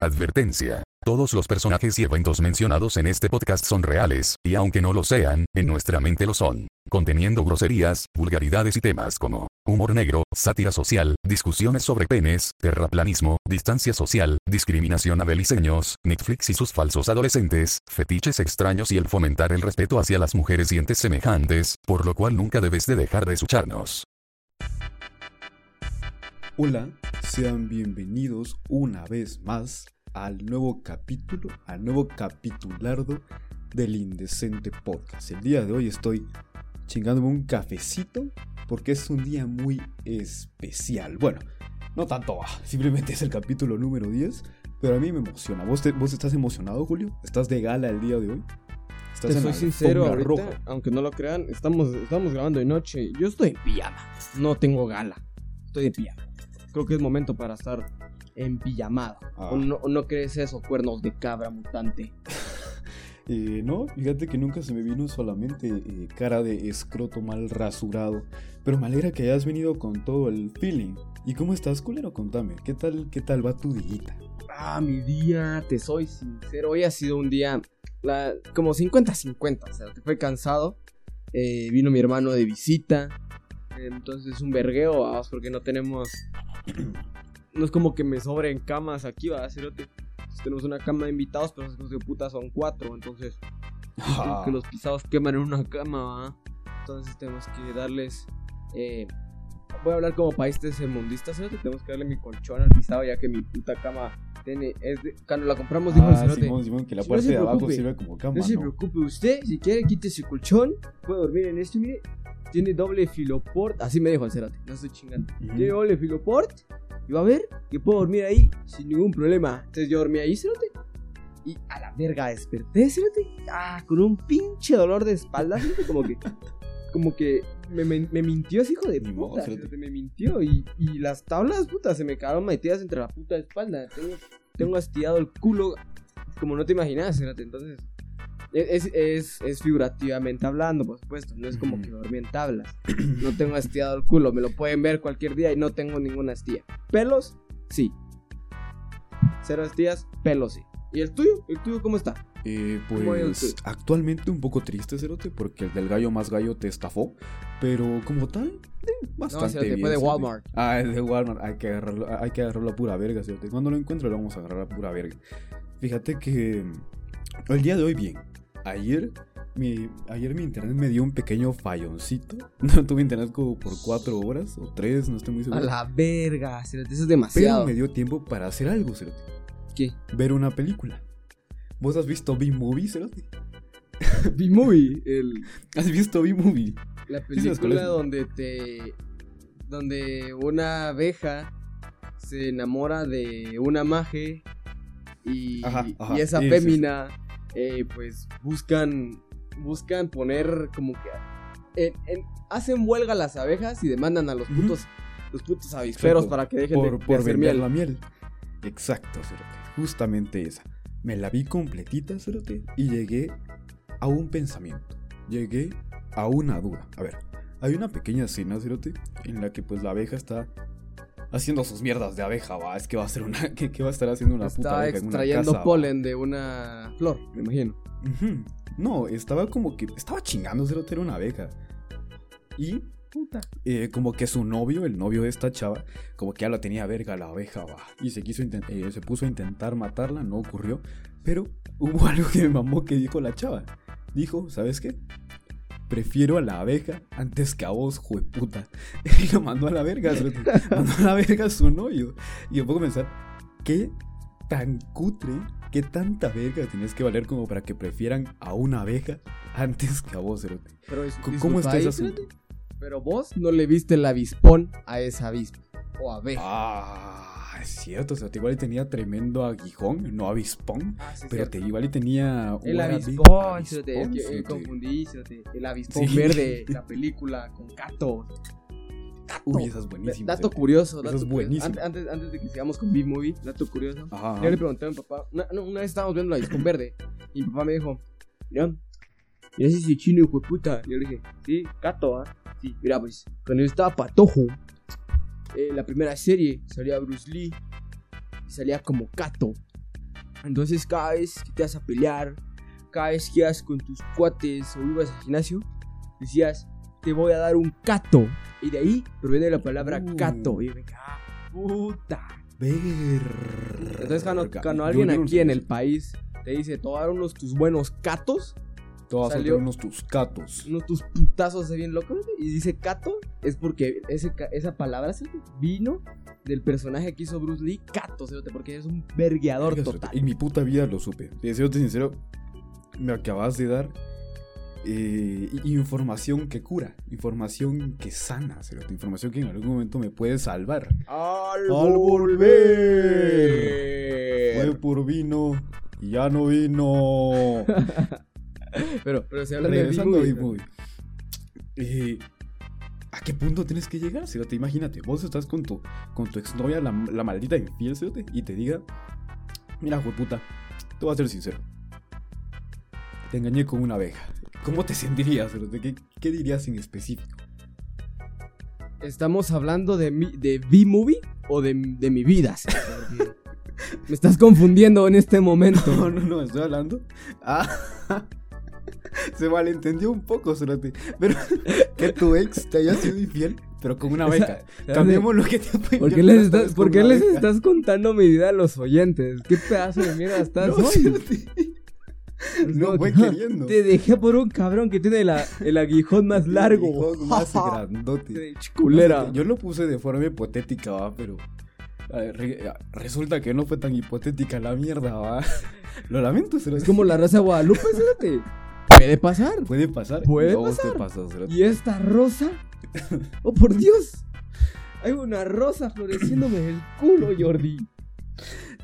Advertencia. Todos los personajes y eventos mencionados en este podcast son reales, y aunque no lo sean, en nuestra mente lo son, conteniendo groserías, vulgaridades y temas como humor negro, sátira social, discusiones sobre penes, terraplanismo, distancia social, discriminación a beliceños, Netflix y sus falsos adolescentes, fetiches extraños y el fomentar el respeto hacia las mujeres y entes semejantes, por lo cual nunca debes de dejar de escucharnos. Hola, sean bienvenidos una vez más al nuevo capítulo, al nuevo capitulardo del Indecente Podcast. El día de hoy estoy chingándome un cafecito porque es un día muy especial. Bueno, no tanto, ah, simplemente es el capítulo número 10, pero a mí me emociona. ¿Vos, ¿Vos estás emocionado, Julio? ¿Estás de gala el día de hoy? ¿Estás Te soy sincero, ahorita, aunque no lo crean, estamos, estamos grabando de noche. Yo estoy en pijama, no tengo gala, estoy en pijama creo que es momento para estar en pijamada. ¿O, ah. no, crees eso, cuernos de cabra mutante? Eh, no, fíjate que nunca se me vino solamente eh, cara de escroto mal rasurado. Pero me alegra que hayas venido con todo el feeling. ¿Y cómo estás, culero? Contame, ¿qué tal, qué tal va tu día? Ah, mi día, te soy sincero, hoy ha sido un día como 50-50, o sea, te fue cansado. Eh, vino mi hermano de visita, entonces un vergueo, vamos, porque no tenemos no es como que me sobren camas aquí, va a ser tenemos una cama de invitados, pero esos de puta son cuatro, entonces ah. que los pisados queman en una cama, ¿va? Entonces tenemos que darles eh, voy a hablar como país tercermundista, ¿sí? Tenemos que darle mi colchón al pisado ya que mi puta cama tiene es cuando la compramos dijo ah, Simón, Simón, que la parte de abajo sirve como cama. No se preocupe usted, si quiere quite su colchón, puede dormir en este, mire, tiene doble filoport. Así me dijo el Cerate, no estoy chingando. Tiene doble filoport. Y va a ver que puedo dormir ahí sin ningún problema. Entonces yo dormí ahí, Cerate. Y a la verga desperté, Cerate. Ah, con un pinche dolor de espalda, Como que. Como que me, me, mintió ese hijo de puta. me mintió. Y, y, las tablas, puta, se me quedaron metidas entre la puta espalda. Tengo, tengo hastigado el culo como no te imaginas, Cerate. Entonces es, es, es, figurativamente hablando, por supuesto. No es como que dormí en tablas. No tengo estirado el culo. Me lo pueden ver cualquier día y no tengo ninguna estía. Pelos, sí. Cero estías, pelos, sí. ¿Y el tuyo? ¿El tuyo cómo está? Eh, pues actualmente un poco triste, Cerote, porque el del gallo más gallo te estafó. Pero como tal, eh, bastante no, bien. Fue de Walmart. Ah, es de Walmart. Hay que agarrarlo, hay que agarrarlo a pura verga, Cerote. Cuando lo encuentro, lo vamos a agarrar a pura verga. Fíjate que el día de hoy, bien. Ayer mi, ayer mi internet me dio un pequeño falloncito. No tuve internet como por cuatro horas o tres, no estoy muy seguro. A la verga, eso es demasiado. Pero me dio tiempo para hacer algo, Cerote. ¿Qué? Ver una película. ¿Vos has visto B-Movie, Cerote? B-Movie, el... ¿Has visto B-Movie? La película donde te... Donde una abeja se enamora de una maje y, y esa fémina eh, pues buscan, buscan poner como que... hacen huelga las abejas y demandan a los putos, los putos avisperos para que dejen de, por hacer miel. la miel. Exacto, Cerote. Justamente esa. Me la vi completita, Cerote, y llegué a un pensamiento. Llegué a una duda. A ver, hay una pequeña escena, Cerote, en la que pues la abeja está haciendo sus mierdas de abeja, va. Es que va a ser una. ¿Qué, va a estar haciendo una puta abeja extrayendo en una polen de una flor, me imagino. No, estaba como que. Estaba chingándose lo era una abeja. Y. Puta. Eh, como que su novio, el novio de esta chava, como que ya la tenía verga la abeja, va. Y se quiso eh, se puso a intentar matarla, no ocurrió. Pero hubo algo que me mamó que dijo la chava. Dijo, ¿sabes qué? Prefiero a la abeja antes que a vos, jueputa. Y lo mandó a la verga, mandó a la verga a su novio. Y yo puedo pensar, ¿qué tan cutre, qué tanta verga tienes que valer como para que prefieran a una abeja antes que a vos, Cerote? Pero ¿Cómo está ese Pero vos no le viste el avispón a esa avispa o abeja. Ah es cierto, o sea, igual tenía tremendo aguijón, no avispón, ah, pero te igual y tenía el avispón, se te, confundí, el avispón verde, la película con Cato. Uy, esa es buenísima. Dato curioso, dato es buenísimo. Antes, antes, de que sigamos con B-Movie, dato curioso. Yo le pregunté a mi papá, una, una vez estábamos viendo el avispón verde, y mi papá me dijo, mira, mira si chino hijo de puta. Y yo le dije, sí, Cato, ¿ah? Sí, mira, pues, cuando yo estaba patojo, eh, la primera serie salía Bruce Lee y salía como Kato. Entonces cada vez que te vas a pelear, cada vez que ibas con tus cuates o ibas al gimnasio, decías, te voy a dar un cato. Y de ahí proviene la palabra Uh. cato. Y me ah, puta. Ver. Entonces cuando, cuando alguien aquí en el país te dice, te voy a dar unos tus buenos catos, Te vas a salió- soltar unos tus catos. unos tus putazos de bien locos, y dice cato, es porque ese, esa palabra vino del personaje que hizo Bruce Lee, cato, cerote, porque es un vergueador Verga, total. En mi puta vida lo supe. Y siéndote sincero, me acabas de dar eh, información que cura, información que sana, cerote, información que en algún momento me puede salvar. Al, volver. Fue por vino y ya no vino. Pero, pero si hablan de Regresando a B-movie. Eh, ¿A qué punto tienes que llegar? Cerote? Imagínate, vos estás con tu, con tu exnovia, la, la maldita infiel, cerote, y te diga: Mira, puta, te voy a ser sincero. Te engañé con una abeja. ¿Cómo te sentirías? ¿Qué, qué dirías en específico? ¿Estamos hablando de, mi, de B-movie o de, de mi vida? Me estás confundiendo en este momento. No, no, no, estoy hablando. Ah, se malentendió un poco, cerote. Pero que tu ex te haya sido infiel, pero con una abeja. Cambiemos lo que te ¿Por qué les, estás, ¿por qué les estás contando mi vida a los oyentes? ¿Qué pedazo de mierda estás No, hoy? cerote. No voy que, queriendo. Te dejé por un cabrón que tiene la- el aguijón más largo. Aguijón más grandote. Culera. Yo lo puse de forma hipotética, va, pero. ver, resulta que no fue tan hipotética la mierda, va. Lo lamento, cerote. Es como la raza de Guadalupe, espérate. Puede pasar. Puede pasar. Puede pasar. te. ¿Y esta rosa? ¡Oh, por Dios! Hay una rosa floreciéndome del culo, Jordi.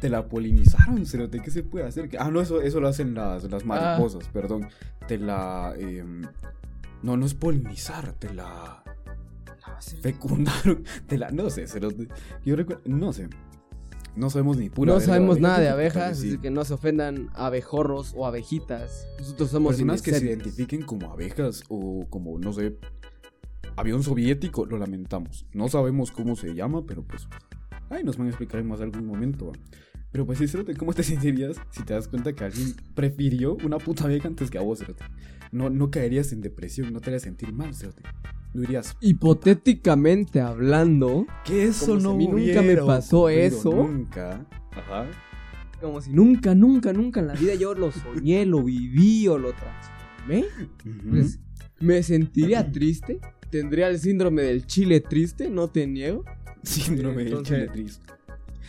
Te la polinizaron, cerote. ¿Qué se puede hacer? Ah, no, eso, eso lo hacen las, las mariposas, perdón. Te la. em, no, no es polinizar, te la. Fecundaron. Te la. No sé, cerote. Yo recuerdo. No sé. No sabemos ni pura No verga sabemos nada de abejas, abejas, sí. así que no se ofendan abejorros o abejitas. Nosotros somos Personas que se identifiquen como abejas o como, no sé, avión soviético, lo lamentamos. No sabemos cómo se llama, pero pues. Ay, nos van a explicar en más algún momento. Pero pues sí, ¿cómo te sentirías si te das cuenta que alguien prefirió una puta abeja antes que a vos, Cerote? No, no caerías en depresión, no te harías sentir mal, Cerote. Dirías, Hipotéticamente hablando, que eso Como si no a mí nunca me pasó eso. Nunca. Ajá. como si nunca, nunca, nunca en la vida yo lo soñé, lo viví o lo transformé, pues me sentiría triste. Tendría el síndrome del chile triste, no te niego. Síndrome del chile triste.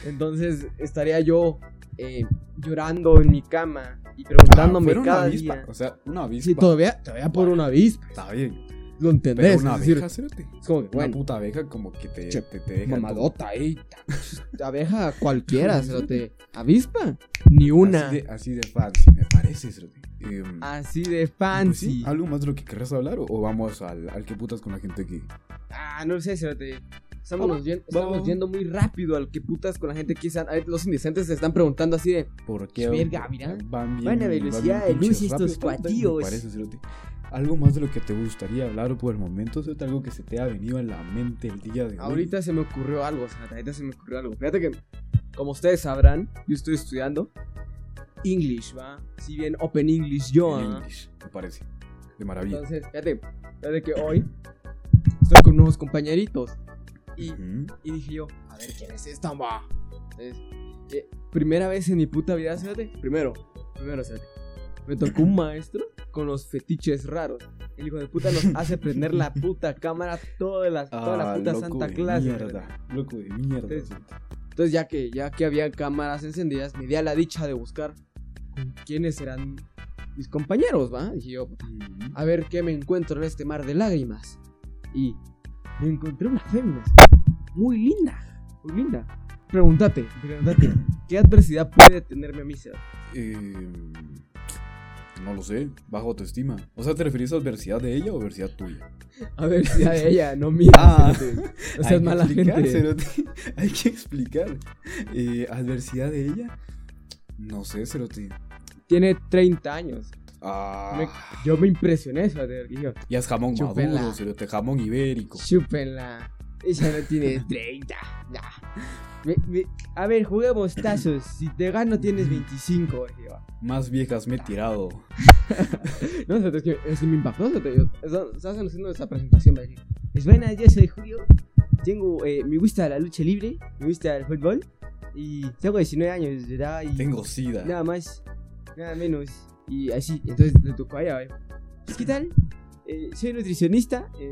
Entonces estaría yo eh, llorando en mi cama y preguntándome Ah, una cada avispa, día. O sea, una avispa. Sí, todavía, todavía por una avispa. Está bien. Lo entendés. Pero una es decir, abeja, Cerote. es como que, Una bueno, puta abeja como que te, Che, te, te deja mamadota ahí. Abeja cualquiera, cerote. Avispa, ni una. Así de, así de fancy, me parece, Cerote. Em, Así de pues fancy. sí, ¿Algo más de lo que querrás hablar o, o vamos al, al que putas con la gente que... Ah, no sé, cerote. Estamos, Vamos, yen- estamos vamos. yendo muy rápido al que putas con la gente que están. Los indecentes se están preguntando así de. ¿Por qué? Verga, mira. Van bien, Van a van velocidad bien de luz estos cuatíos. Parece. Algo más de lo que te gustaría hablar por el momento, algo que se te ha venido a la mente el día de hoy. Ahorita se me ocurrió algo, cerote. Ahorita se me ocurrió algo. Fíjate que, como ustedes sabrán, yo estoy estudiando English, ¿va? Si bien Open English yo, ¿ah? English, me parece. De maravilla. Entonces, fíjate, fíjate que hoy estoy con unos compañeritos y, dije yo, a ver quién es esta, va. Entonces, eh, primera vez en mi puta vida, fíjate, primero, primero, fíjate, me tocó un maestro con los fetiches raros. El hijo de puta nos hace prender la puta cámara toda la, toda la Ah, puta loco santa de clase. Mierda, loco de mierda. Entonces, ya que, ya que había cámaras encendidas, me di a la dicha de buscar quiénes eran mis compañeros, ¿va? Dije yo, a ver qué me encuentro en este mar de lágrimas. Y me encontré una fémina. Muy linda. Muy linda. Pregúntate, pregúntate. ¿Qué adversidad puede tenerme a mí, Seba? Eh, no lo sé, baja autoestima. O sea, ¿te refieres a adversidad de ella o adversidad tuya? Adversidad de ella, no mía. Ah. No Hay seas que mala explicar, gente. Cerote. Hay que explicar. Eh, ¿Adversidad de ella? No sé, Cerote. Tiene 30 años. Ah, Me- yo me impresioné, porque yo, ya es jamón Chúpenla. maduro, Cerote. Jamón ibérico. chúpenla. Ella no tiene 30. Ya. Me- me- a ver, juguemos tazos. Si te gano tienes 25. dije, va. Más viejas me he tirado. No, es que, es que me impactó. te- eso- Estás haciendo esa presentación. dije, Es buena, yo soy Julio. Tengo, eh, me gusta la lucha libre, me gusta el fútbol. Y tengo 19 años de edad. Y Tengo sida. Nada más, nada menos. Y así, entonces le tocó a ella, ¿eh? Pues, ¿qué tal? Eh, soy nutricionista. eh,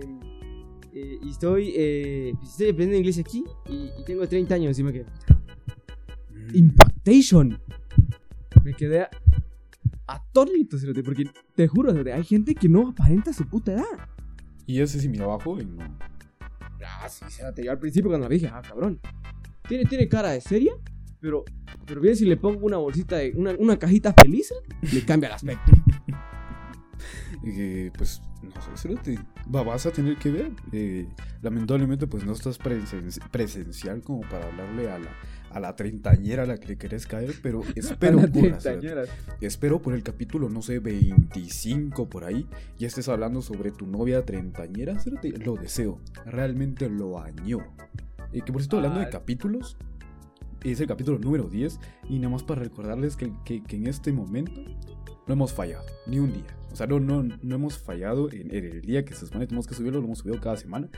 eh, y estoy, eh, pues, estoy aprendiendo inglés aquí. Y, y tengo 30 años. Y me quedé. Mm. Impactation. Me quedé atónito, cerote, porque te juro, cerote, hay gente que no aparenta su puta edad. Y ese sí mira abajo y no. Ah, sí, cerote, yo al principio cuando la dije, ah, cabrón. Tiene, tiene cara de seria, pero, pero bien si le pongo una bolsita de, una, una cajita feliz, le cambia el aspecto. Eh, pues no sé, cerote, va, vas a tener que ver. Eh, lamentablemente, pues no estás presen- presencial como para hablarle a la, a la treintañera a la que le querés caer, pero espero treintañeras. Espero por el capítulo, no sé, 25 por ahí, ya estés hablando sobre tu novia treintañera, cerote, lo deseo, realmente lo añoro. Eh, que por cierto, hablando de Ah. capítulos, es el capítulo número 10, y nada más para recordarles que, que- que en este momento no hemos fallado, ni un día. O sea, no, no, no hemos fallado en, en el día que se supone que tenemos que subirlo, lo hemos subido cada semana.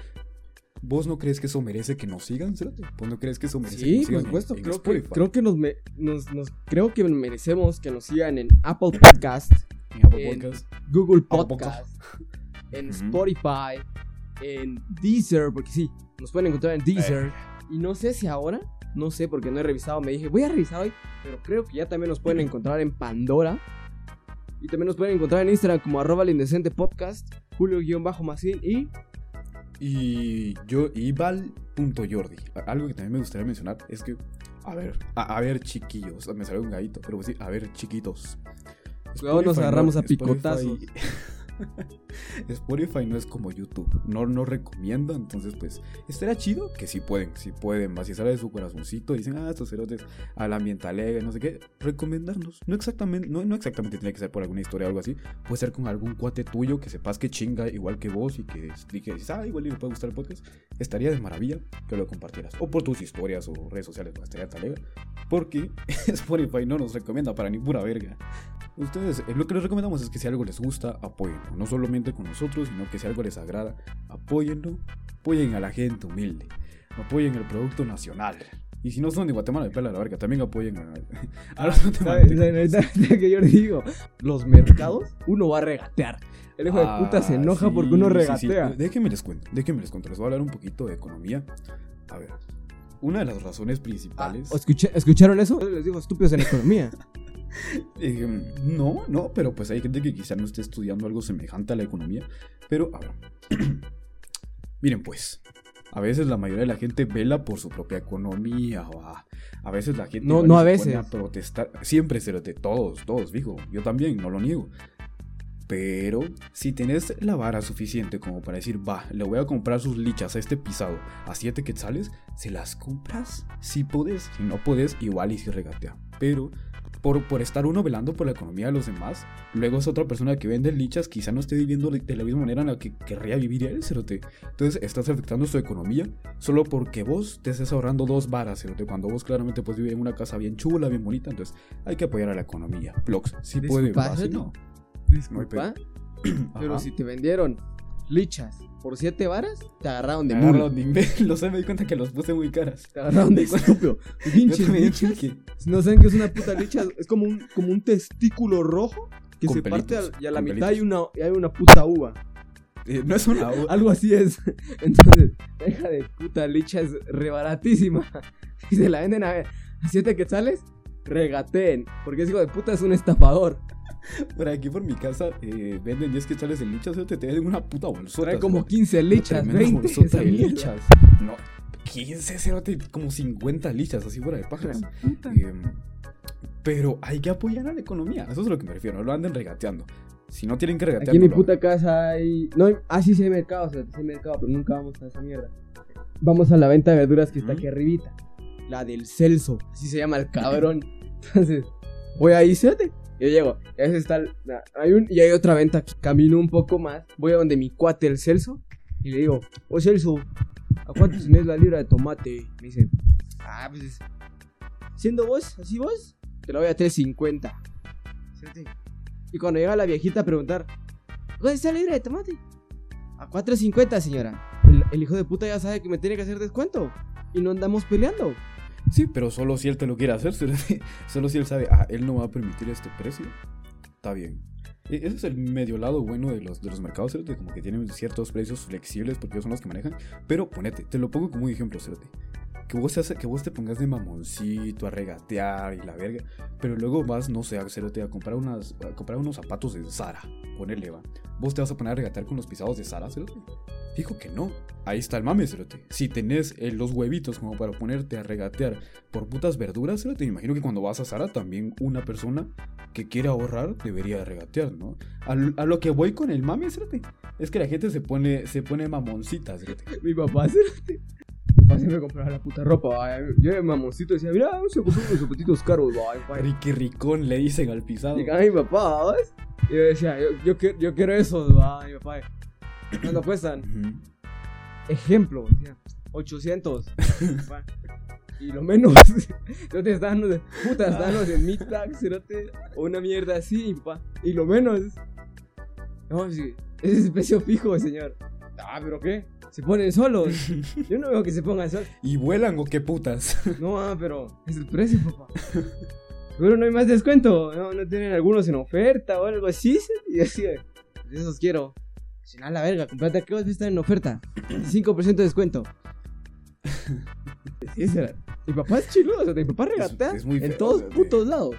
¿Vos no crees que eso merece que nos sigan, cerote? ¿Vos no crees que eso merece que Sí, nos por sigan en- supuesto. en creo, que, creo que nos, me- nos, nos- creo que merecemos que nos sigan en Apple Podcast, En Apple en- Podcast. Google Apple Podcast, en. Spotify, en Deezer, porque sí, nos pueden encontrar en Deezer. Y no sé si ahora, no sé porque no he revisado, me dije, voy a revisar hoy, pero creo que ya también nos pueden encontrar en Pandora. Y también nos pueden encontrar en Instagram como arroba el indecente podcast, julio-macín y... Y yo, y Val.jordi. Algo que también me gustaría mencionar es que, a ver, a, a ver, chiquillos. Me salió un gallito, pero pues sí, a ver, chiquitos. Cuidado, nos agarramos a picotazos. Spotify no es como YouTube, no no recomienda, entonces pues estaría chido que si pueden, si pueden, va, si sale de su corazoncito, dicen, ah, estos cerotes al ambiente alegre, no sé qué, recomendarnos. No exactamente, no, exactamente tiene que ser por alguna historia o algo así, puede ser con algún cuate tuyo que sepas que chinga igual que vos y que dices, ah, igual le puede gustar el podcast, estaría de maravilla que lo compartieras. O por tus historias o redes sociales, pues, estaría tan alegre, porque Spotify no nos recomienda para ni pura verga. Ustedes, eh, lo que les recomendamos es que si algo les gusta, apóyenlo. No solamente con nosotros, sino que si algo les agrada, apóyenlo. Apoyen a la gente humilde. Apoyen el producto nacional. Y si no son de Guatemala, de pela la verga, también apoyen a, a los ¿Sabes guatemaltecos. ¿Sabes que yo les digo? Los mercados, uno va a regatear. El hijo de puta se Ah, enoja sí, porque uno sí, sí. regatea. Déjenme les cuento, déjenme les cuento. Les voy a hablar un poquito de economía. A ver, una de las razones Ah, principales. ¿escuché- ¿Escucharon eso? Les digo estúpidos en economía. Eh, no, no, pero pues hay gente que quizá no esté estudiando algo semejante a la economía. Pero, a ver. Miren, pues. A veces la mayoría de la gente vela por su propia economía. o a, a veces la gente. No, no a se veces. a protestar. Siempre, cerote, todos, todos, fijo. Yo también, no lo niego. Pero si tenés la vara suficiente como para decir, va, le voy a comprar sus lichas a este pisado a 7 quetzales, se las compras. Si podés, si no podés, igual y si regatea. Pero por, por estar uno velando por la economía de los demás, luego es otra persona que vende lichas, quizá no esté viviendo de- la misma manera en la que querría vivir él, cerote. Entonces estás afectando su economía solo porque vos te estés ahorrando dos varas, cerote, cuando vos claramente puedes vivir en una casa bien chula, bien bonita. Entonces hay que apoyar a la economía. Blogs, si puede, Disculpa, va, si cerote. no. Disculpa. Pero Ajá. si te vendieron lichas por 7 varas, te agarraron de mulo. agarraron de imbécil, lo sé, me di cuenta que los puse muy caras. Te agarraron de estúpido. Pinches lichas. no saben qué es una puta licha, es como un, como un testículo rojo que Con se parte y a la mitad hay una, hay una puta uva. eh, no es una uva. Algo así es. Entonces, deja de puta licha es rebaratísima. Y se la venden a, a siete quetzales, regateen. Porque ese hijo de puta es un estafador. Por aquí por mi casa eh, venden 10 quetzales de lichas, o te venden una puta bolsota. Trae como cerote. 15 lichas, Tremenda 20 bolsota de lichas. No, 15, cerote, como 50 lichas, así fuera de. Puta. Em, pero hay que apoyar a la economía, eso es a lo que me refiero, no lo anden regateando. Si no tienen que regatear, Aquí en mi puta casa hay. No, ah, sí, sí hay mercado, o sea, sí hay mercado, pero nunca vamos a esa mierda. Vamos a la venta de verduras que está aquí arribita. La del Celso, así se llama el cabrón. Entonces, voy ahí, fíjate. Yo llego, veces está. hay un, y hay otra venta aquí. Camino un poco más, voy a donde mi cuate el Celso, y le digo, oh Celso, ¿a cuánto tenés la libra de tomate? Me dice, Ah, pues. Siendo vos, así vos, te lo voy a 3.50. Cerote. Y cuando llega la viejita a preguntar, ¿dónde está la libra de tomate? A 4.50, señora. El hijo de puta ya sabe que me tiene que hacer descuento. Y no andamos peleando. Sí, pero solo si él te lo quiere hacer, solo si él sabe, ah, él no va a permitir este precio. Está bien. E- Ese es el medio lado bueno de los, de los mercados, cerote, como que tienen ciertos precios flexibles porque ellos son los que manejan. Pero ponete, te lo pongo como un ejemplo, cerote. Que vos, te que vos te pongas de mamoncito a regatear y la verga. Pero luego vas, no sé, a a comprar, unas, a comprar unos zapatos de Zara. Ponele, va. Vos te vas a poner a regatear con los pisados de Zara, cerote. Que no. Ahí está el mame, cerote. Si tenés eh, los huevitos como para ponerte a regatear por putas verduras, cerote, me imagino que cuando vas a Zara también una persona que quiere ahorrar debería de regatear, ¿no? A lo que voy con el mame, cerote, es que la gente se pone, se pone mamoncita, cerote. Mi papá, cerote. Mi papá siempre compraba la puta ropa, va. Yo de mamoncito decía, mira, a comprar unos zapatitos caros, va. Ricky Ricón le dicen al pisado. Llegaba mi papá, ¿vas? Y yo decía, yo, yo, quiero, yo quiero eso, va. Mi papá, ¿cuánto cuestan? Ujú. Ejemplo, decía, 800. pa. y lo menos, no te están dando de puta, están dando de tag, cerote, o una mierda así, pa. Y lo menos, no, sí, ese es precio fijo, señor. Ah, pero ¿qué? Se ponen solos. Yo no veo que se pongan solos. ¿Y vuelan o qué putas? No, ah, pero es el precio, papá. Seguro no hay más descuento. No, no tienen algunos en oferta o algo así. Y así, de "Pues esos quiero. Si no, la verga, comprate que vas a estar en oferta. 5% de descuento. Sí, será. Mi papá es chiludo, o sea, mi papá regatea es muy en todos putos lados.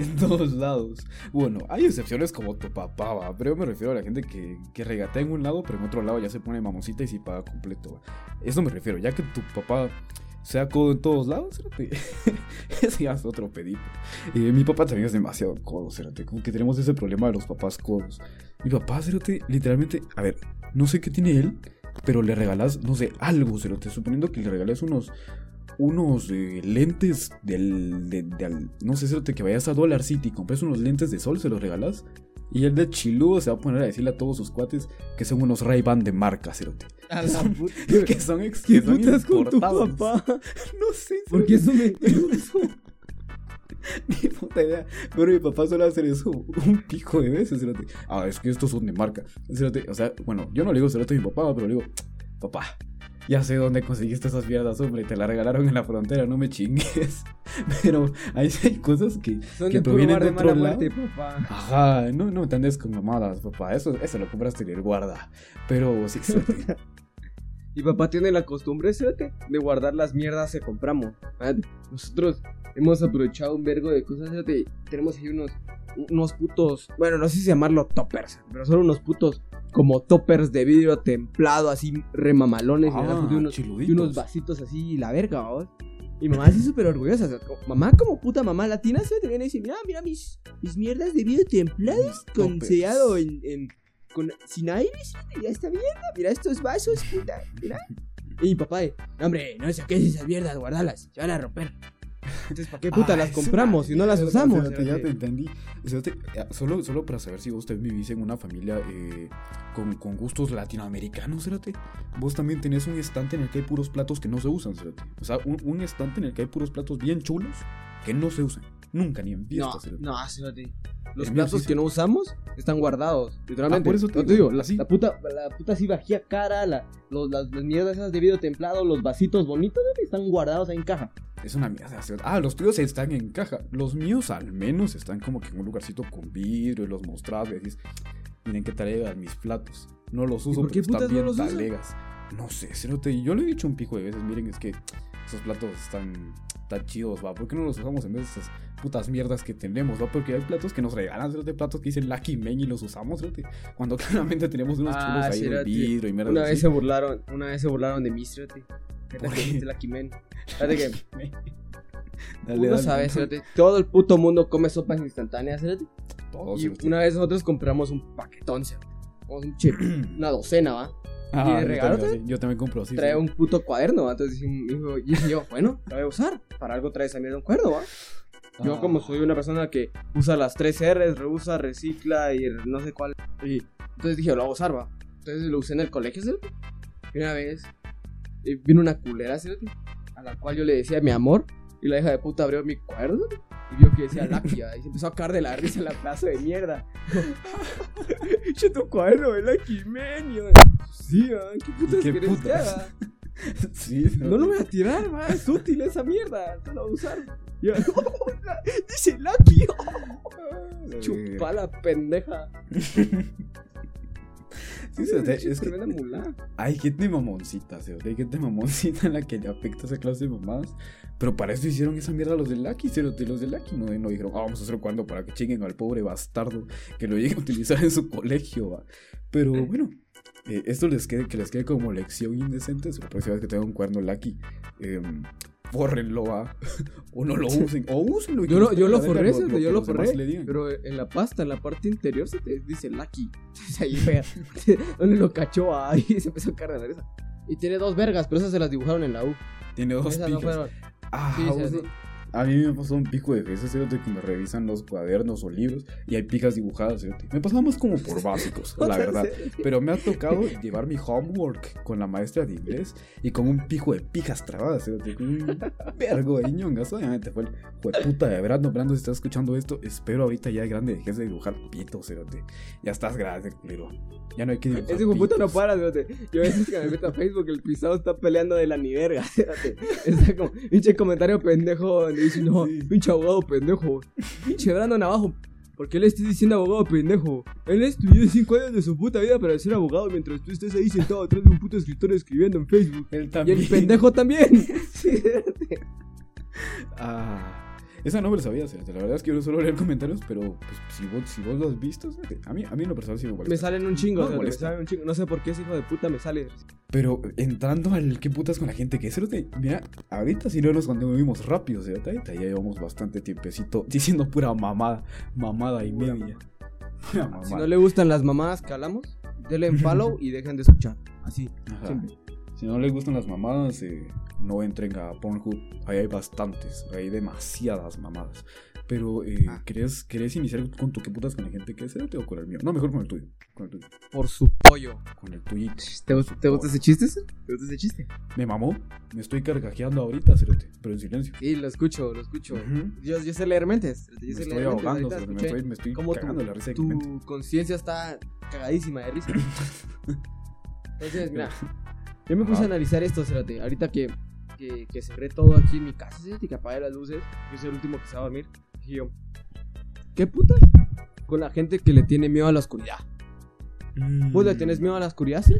En todos lados. Bueno, hay excepciones como tu papá, va, pero yo me refiero a la gente que, que regatea en un lado, pero en otro lado ya se pone mamosita y sí paga completo. Eso me refiero, ya que tu papá sea codo en todos lados, cérate. ese ya es otro pedito. Eh, mi papá también es demasiado codo, cérate. Como que tenemos ese problema de los papás codos. Mi papá, cérate, literalmente, a ver, no sé qué tiene él, pero le regalas, no sé, algo, cérate. Suponiendo que le regales unos unos eh, lentes del, de, de al- no sé, cérate, que vayas a Dollar City y compres unos lentes de sol, se los regalas. Y el de chiludo se va a poner a decirle a todos sus cuates que son unos Ray-Ban de marca, cerote. A la puta. que son ex ¿Qué que son putas con tu papá? No sé, ¿Por qué eso mentiroso? Ni puta idea. Pero mi papá suele hacer eso un pico de veces, cerote. Ah, es que estos son de marca. Cerote, o sea, bueno, yo no le digo cerote a mi papá, pero le digo, papá, ya sé dónde conseguiste esas mierdas, hombre, te la regalaron en la frontera, no me chingues. Pero ahí sí hay cosas que, Son que provienen de otro lado. muerte, papá. Ajá, no, no te andes con mamadas, papá. Eso, eso lo compraste en el guarda. Pero sí, cerote. Mi papá tiene la costumbre, fíjate, de guardar las mierdas que compramos. Ah, Nosotros hemos aprovechado un vergo de cosas, fíjate. Tenemos ahí unos, unos putos, bueno, no sé si llamarlo toppers, pero son unos putos como toppers de vidrio templado, así remamalones. Ah, unos, y unos vasitos así, la verga, ¿vos? Y mamá así súper orgullosa. o sea, como- mamá como puta mamá latina, se te viene y dice, mira, mira mis, mis mierdas de vidrio templado Mis con sellado en, en- con, sin aire, mira esta mierda, mira estos vasos, puta, mira. Y mi papá, de, "No, hombre, no saques esas mierdas, guardalas, se van a romper. Entonces, ¿para qué puta Ah, las compramos si no las usamos? ya te entendí. Eh, solo, solo para saber si vos también vivís en una familia eh, con, con gustos latinoamericanos, cerote. Vos también tenés un estante en el que hay puros platos que no se usan, cerote. O sea, un, un estante en el que hay puros platos bien chulos que no se usan. Nunca, ni en No, fiestas, cerote. no, cerote. Los El mío platos que no usamos están guardados, literalmente. Ah, por eso te No digo, la, así. la puta, la puta así vajilla cara, la, los, las, las mierdas esas de vidrio templado, los vasitos bonitos, ¿no? están guardados ahí en caja. Es una mierda. Ah, los tuyos están en caja. Los míos al menos están como que en un lugarcito con vidrio y los mostrás y decís, miren qué talegas mis platos. No los uso por qué porque están no bien los usan? talegas. No sé, cerote. Yo le he dicho un pico de veces, miren, es que esos platos están tan chidos, va. ¿Por qué no los usamos en vez de esas putas mierdas que tenemos, va? Porque hay platos que nos regalan, cerote, platos que dicen Lucky Man y los usamos. Cuando claramente tenemos unos Ah, chulos ahí de vidrio y mierdas Una vez así. se burlaron, una vez se burlaron de mí. Neta ¿Por qué? Kimen. Fíjate que Dale, dale. sabe, cerote, todo el puto mundo come sopas instantáneas. Todos, Y una vez nosotros compramos un paquetón, un chip, una docena, ¿va? Ah, ¿Y yo sí, Yo también compro así. trae sí. un puto cuaderno, ¿va? Entonces dijo, y dije yo, bueno, lo voy a usar. Para algo trae esa mierda un cuaderno, ¿va? Yo Ah. como soy una persona que usa las tres R's, reusa, recicla y no sé cuál. Y entonces dije, lo voy a usar, ¿va? Entonces lo usé en el colegio, ¿sí? Y una vez eh, vino una culera, ¿sí? a la cual yo le decía mi amor. Y la hija de puta abrió mi cuerno y vio que decía Lucky. ¿va? Y se empezó a caer de la risa la pedazo de mierda. Che, tu cuaderno de Lucky Man. Sí, ¿va? ¿qué putas ¿Qué querés que putas? haga? Sí, No lo voy a tirar, va. Es útil esa mierda. No lo voy a usar. Y yo, Dice Lucky. Chupa la pendeja. Sí, te- Che, es que mulá. hay gente mamoncita, ¿sí? hay gente mamoncita en la que le afecta esa clase de mamadas. Pero para eso hicieron esa mierda los de Lucky, ¿sí? de los de Lucky no, no dijeron, ah, vamos a hacer cuando para que chinguen al pobre bastardo que lo lleguen a utilizar en su colegio. ¿va? Pero bueno, eh, esto les quede, que les quede como lección indecente. La próxima vez que tengan un cuerno Lucky, eh, bórrenlo, ¿va? o no lo usen, o úsenlo. Yo yo lo forré, lo- lo yo lo forré. Pero en la pasta, en la parte interior, se te dice Lucky. Ahí pega. Donde lo cachó ahí se empezó a la risa. Y tiene dos vergas, pero esas se las dibujaron en la U. Tiene dos no. Ah, sí. A mí me pasó un pico de veces, fíjate, que me revisan los cuadernos o libros y hay picas dibujadas, fíjate. Me pasaba más como por básicos, la verdad. Pero me ha tocado llevar mi homework con la maestra de inglés y con un pico de pijas trabadas, fíjate. con Un vergo de ñongas. Obviamente fue el puta de Brando. Brando, si estás escuchando esto, espero ahorita ya grande dejes de dibujar pitos, fíjate. Ya estás grande, pero ya no hay que dibujar Ese de puta no para, fíjate. Yo a veces que me meto a Facebook, el pisado está peleando de la ni verga, fíjate. Está como, pinche comentario pendejo, donde dice, no, Sí. pinche abogado pendejo. Pinche Brandon abajo. ¿Por qué le estás diciendo abogado pendejo? Él estudió 5 años de su puta vida para ser abogado mientras tú estés ahí sentado atrás de un puto escritorio escribiendo en Facebook. Él Y también. el pendejo también. Sí. Ah, esa no me la sabía. La verdad es que yo solo leer comentarios, pero pues, si, vos, si vos lo has visto, a mí, a mí en lo personal sí me molesta. Me salen un chingo, No, me salen un chingo. No sé por qué ese hijo de puta me sale. Pero entrando al qué putas con la gente que es, mira, ahorita sí no nos conmovimos rápido, ¿cierto? Ahorita ya llevamos bastante tiempecito diciendo pura mamada, mamada y Pura media. Pura mamada. Si no le gustan las mamadas que hablamos, denle en follow y dejen de escuchar. Así, Ajá. siempre. Si no les gustan las mamadas, eh, no entren a Pornhub. Ahí hay bastantes, hay demasiadas mamadas. Pero, eh, Ah. ¿querés, ¿querés iniciar con tu qué putas con la gente que es o con el mío? No, mejor con el tuyo. Con el tuyo. Por su pollo. Con el tuyito. ¿Te, gusta- ¿Te gusta ese chiste? ¿Te gusta ese chiste? Me mamó. Me estoy carcajeando ahorita, cerote, pero en silencio. Sí, lo escucho, lo escucho. Yo, yo sé leer mentes. Yo Me sé estoy leer mentes, ahogando, ahorita me estoy, me estoy cagando la risa de. Tu conciencia está cagadísima de risa. Entonces, mira, yo me puse a analizar esto, Cérate. Ahorita que, que, que cerré todo aquí en mi casa, ¿sí? que apagué las luces, yo soy el último que se va a dormir. Dije yo, ¿qué putas? Con la gente que le tiene miedo a la oscuridad. ¿Vos le tienes miedo a la oscuridad, sí?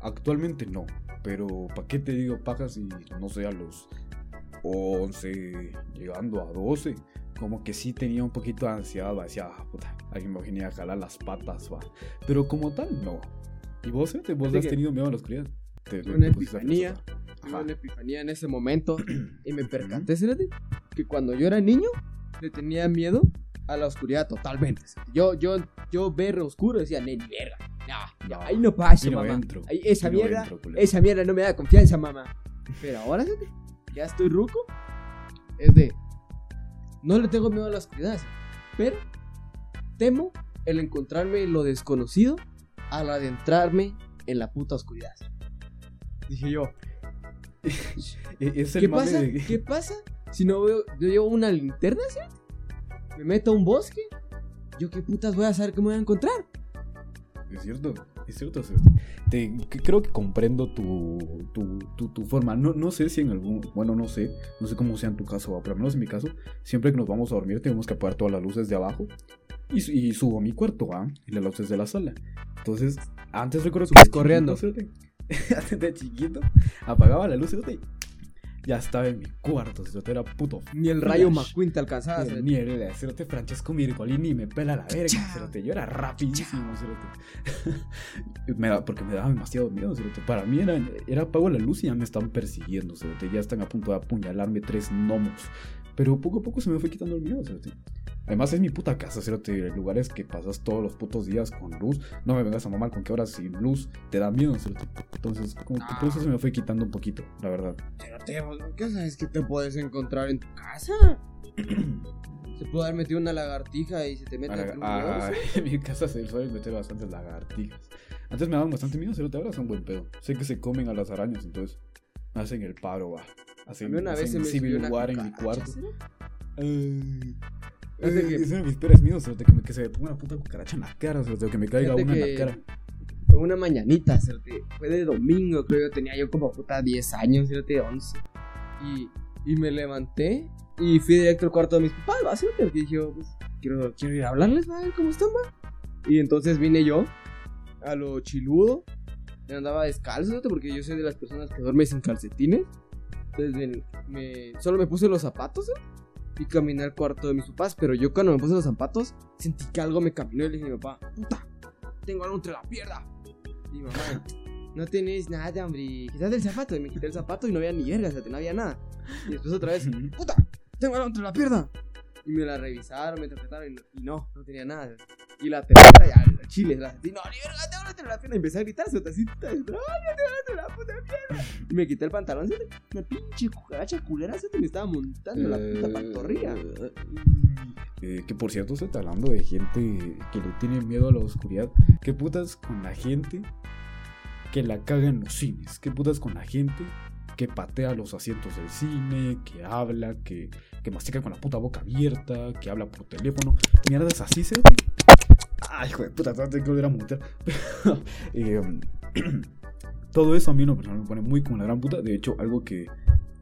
Actualmente no, pero ¿para qué te digo pajas si no sé a los 11, llegando a 12? Como que sí tenía un poquito de ansiedad, va, decía, ah, puta, alguien me venía a jalar las patas, va. Pero como tal, no. ¿Y vos, eh? ¿Vos Fíjate has que- tenido miedo a la oscuridad? Te- te- Una te a epifanía. Tuve una epifanía en ese momento y me percaté, Cérate, que cuando yo era niño le tenía miedo a la oscuridad totalmente. Yo, yo, yo ver oscuro decía, "Ne, ni verga. No, no, No, ahí no pasa, no mamá. entro, Ahí, esa no mierda, entro, culero". esa mierda no me da confianza, mamá. Pero ahora, Cérate, ya estoy ruco, es de, no le tengo miedo a la oscuridad, pero temo el encontrarme en lo desconocido al adentrarme en la puta oscuridad. Dije yo, E- Es el ¿Qué mame pasa? de- ¿Qué pasa si no veo, yo llevo una linterna, ¿sí? Me meto a un bosque. ¿Yo qué putas voy a saber que me voy a encontrar? Es cierto, es cierto. Te, que- creo que comprendo tu, tu, tu, tu forma. No, no sé si en algún. Bueno, no sé. No sé cómo sea en tu caso, pero al menos en mi caso, siempre que nos vamos a dormir, tenemos que apagar todas las luces de abajo. Y, su- y subo a mi cuarto, ¿va? Y las luces de la sala. Entonces, antes recuerdo que. De corriendo. Antes de chiquito, apagaba la luz, cerote, Ya estaba en mi cuarto, cerote, Era puto. Ni el rayo flash. McQueen te alcanzaba. Ni Ni el cerote Francesco Mirgolini me pela la verga, cerote. Yo era rapidísimo, cerote. Me da- porque me daba demasiado miedo, cerote. Para mí era, era apago la luz y ya me están persiguiendo, cerote. Ya están a punto de apuñalarme tres gnomos. Pero poco a poco se me fue quitando el miedo, cerote. Además es mi puta casa, cerote. Lugares que pasas todos los putos días con luz. No me vengas a mamar con que horas sin luz te da miedo, cerote. Entonces, como que por eso se me fue quitando un poquito, la verdad. Pero te, ¿qué sabes que te puedes encontrar en tu casa? Se puede haber metido una lagartija y se te mete A la- entre un a- huevo, en mi casa se suelen meter bastantes lagartijas. Antes me daban bastante miedo, cerote, ahora son buen pedo. Sé que se comen a las arañas, entonces hacen el paro, va. A Hacen, mí una vez se hacen me Civil War en mi cuarto. Ay. Fíjate Eh, que- Es una de mis peores miedos, que, me, que se me ponga una puta cucaracha en la cara, o que me caiga una en la cara. Fue una mañanita, cerote. Fue de domingo, creo yo. Tenía yo como puta 10 años, cerote, 11. Y, y me levanté y fui directo al cuarto de mis papás, va, cerote. Porque dije, pues, quiero, quiero ir a hablarles, va, cómo están, va. Y entonces vine yo a lo chiludo. Me andaba descalzo, cerote, porque yo soy de las personas que duerme sin calcetines. Entonces me, me- solo me puse los zapatos, cerote, y caminé al cuarto de mis papás. Pero yo cuando me puse los zapatos, sentí que algo me caminó y le dije a mi papá, puta, tengo algo entre la pierna. Y mi mamá, no tenés nada, hombre. Quítate el zapato. Y me quité el zapato y no había ni verga, o sea, no había nada. Y después otra vez, puta, tengo algo entre la pierna. Y me la revisaron, me interpretaron y no, y no, no tenía nada. Y la tercera ya, el chile, la sentí, no, ni verga, algo entre la pierna. Empecé a gritar, así, no, no algo entre la puta pierna. Y me quité el pantalón, se una pinche cucaracha culera, se me estaba montando la puta pantorrilla. Eh, que por cierto, estoy hablando de gente que le tiene miedo a la oscuridad. ¿Qué putas con la gente que la caga en los cines? ¿Qué putas con la gente que patea los asientos del cine, que habla, que, que mastica con la puta boca abierta, que habla por teléfono? Mierdas así, ¿se Ay, hijo de puta, tengo que volver a mutear. Eh, todo eso a mí me pone muy como la gran puta. De hecho, algo que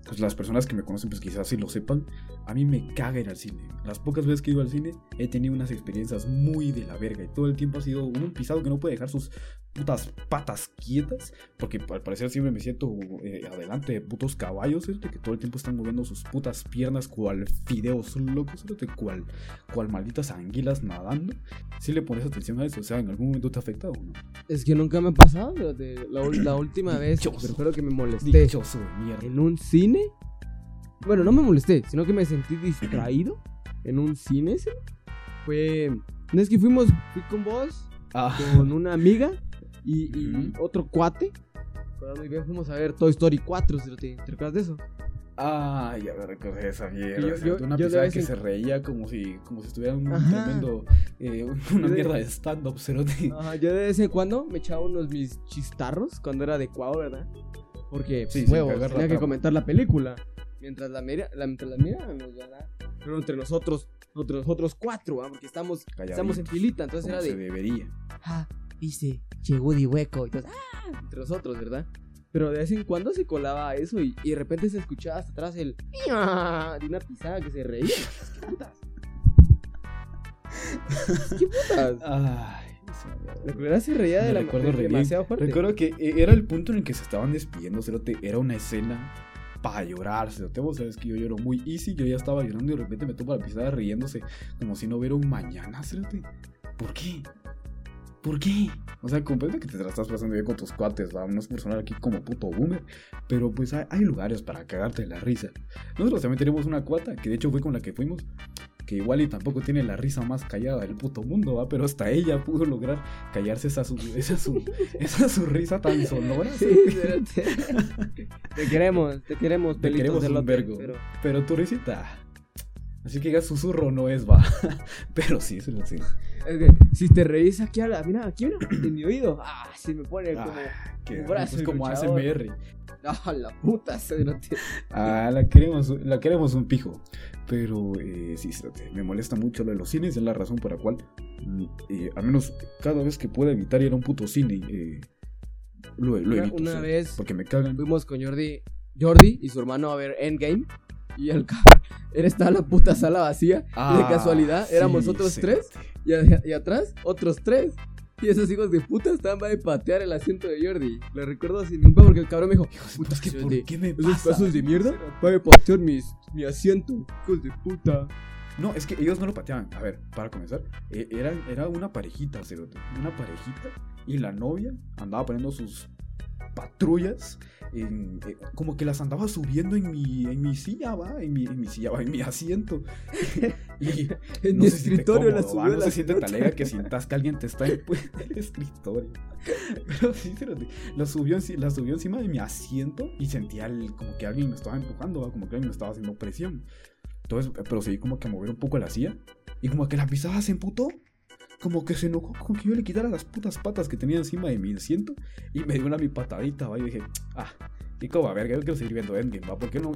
pues, las personas que me conocen, pues quizás sí lo sepan. A mí me caga ir al cine. Las pocas veces que he ido al cine he tenido unas experiencias muy de la verga. Y todo el tiempo ha sido un pisado que no puede dejar sus putas patas quietas. Porque al parecer siempre me siento eh, adelante de putos caballos. ¿cierto? Que todo el tiempo están moviendo sus putas piernas cual fideos locos. ¿cierto? Cual, cual malditas anguilas nadando. Si le pones atención a eso, o sea, en algún momento te ha afectado o no. Es que nunca me ha pasado, fíjate, la, última vez, Dichoso. recuerdo que me molesté. Dichoso de mierda. en un cine. Bueno, no me molesté, sino que me sentí distraído en un cine. ¿sí? Fue. No es que fuimos, fui con vos, Ah, con una amiga y, y otro cuate. Muy bien, fuimos a ver Toy Story 4, ¿sí? ¿te, te recuerdas de eso? Ah, ya me recordé esa mierda. yo- yo- una vez que en- se reía como si, como si estuviera un Ajá. tremendo. eh, una de- mierda de stand-up, cerote. Ajá, yo de vez en cuando me echaba unos mis chistarros cuando era adecuado, ¿verdad? Porque, Sí, pues, huevos, tenía que comentar la película. Mientras la mira, la, mientras la ¿verdad? Pero entre nosotros, entre nosotros cuatro, ¿verdad? Porque estamos, estamos en filita, entonces era se de, debería. ah, dice, che Woody hueco. Entonces, ah, entre nosotros, ¿verdad? Pero de vez en cuando se colaba eso y, y de repente se escuchaba hasta atrás el de una pisada que se reía. ¿Qué putas? ¿Qué putas? Ay. La culera se reía de Me la recuerdo de- re bien. demasiado fuerte. Recuerdo que eh, era el punto en el que se estaban despidiendo, cerote. Era una escena para llorar, cerote. Vos sabes que yo lloro muy easy. Yo ya estaba llorando y de repente me tomo la pisada riéndose como si no hubiera un mañana, cerote. ¿Por qué? ¿Por qué? O sea, comprendo que te la estás pasando bien con tus cuates, ¿va? No es por sonar aquí como puto boomer, pero pues hay, hay lugares para cagarte de la risa. Nosotros también tenemos una cuata, que de hecho fue con la que fuimos, que igual y tampoco tiene la risa más callada del puto mundo, ¿va? Pero hasta ella pudo lograr callarse esa su, esa su, esa su risa tan sonora. Te queremos, te queremos, Te queremos un vergo. Pero... Pero tu risita... Así que ya susurro no es, va. Pero sí. Es que, si te reís aquí a la, mira, aquí mira, en mi oído. Ah, se me pone como. Ah, que un brazo es como. ASMR. Ah, la puta, cerote. Ah, la queremos, la queremos un pijo. Pero eh, sí, me molesta mucho lo de los cines. Es la razón por la cual, eh, al menos cada vez que pueda evitar ir a un puto cine, eh, lo, lo Una- evito. una vez- Porque me cagan. Fuimos con Jordi, Jordi y su hermano a ver Endgame. Y el cabrón, estaba la puta sala vacía. de casualidad, éramos otros tres. Y, a- y atrás, otros tres. Y esos hijos de puta estaban a patear el asiento de Jordi. Lo recuerdo sin ningún porque el cabrón me dijo: Puta, es que "Hijos ¿por qué me Esos pasa? pasos de mierda van a patear mis, mi asiento. Hijos de puta. No, es que ellos no lo pateaban. A ver, para comenzar, eh, era, era una parejita, cerote. Una parejita. Y la novia andaba poniendo sus patrullas. en- eh, como que las andaba subiendo en mi, en mi silla, va. En mi, en mi silla, va, en mi asiento. y En no mi se escritorio la cómodo, va, subió No la se siente alegre que sientas que alguien te está en pues, el escritorio. Pero sí, cerote, la subió, la subió encima de mi asiento y sentía el- como que alguien me estaba empujando, va, como que alguien me estaba haciendo presión. Entonces eh, procedí como que a mover un poco la silla y como que la pisada se emputó. Como que se enojó con que yo le quitara las putas patas que tenía encima de mi asiento y me dio una mi patadita, va, y dije, ah, Y como, a ver, yo quiero seguir viendo Endgame, ¿va? Porque no.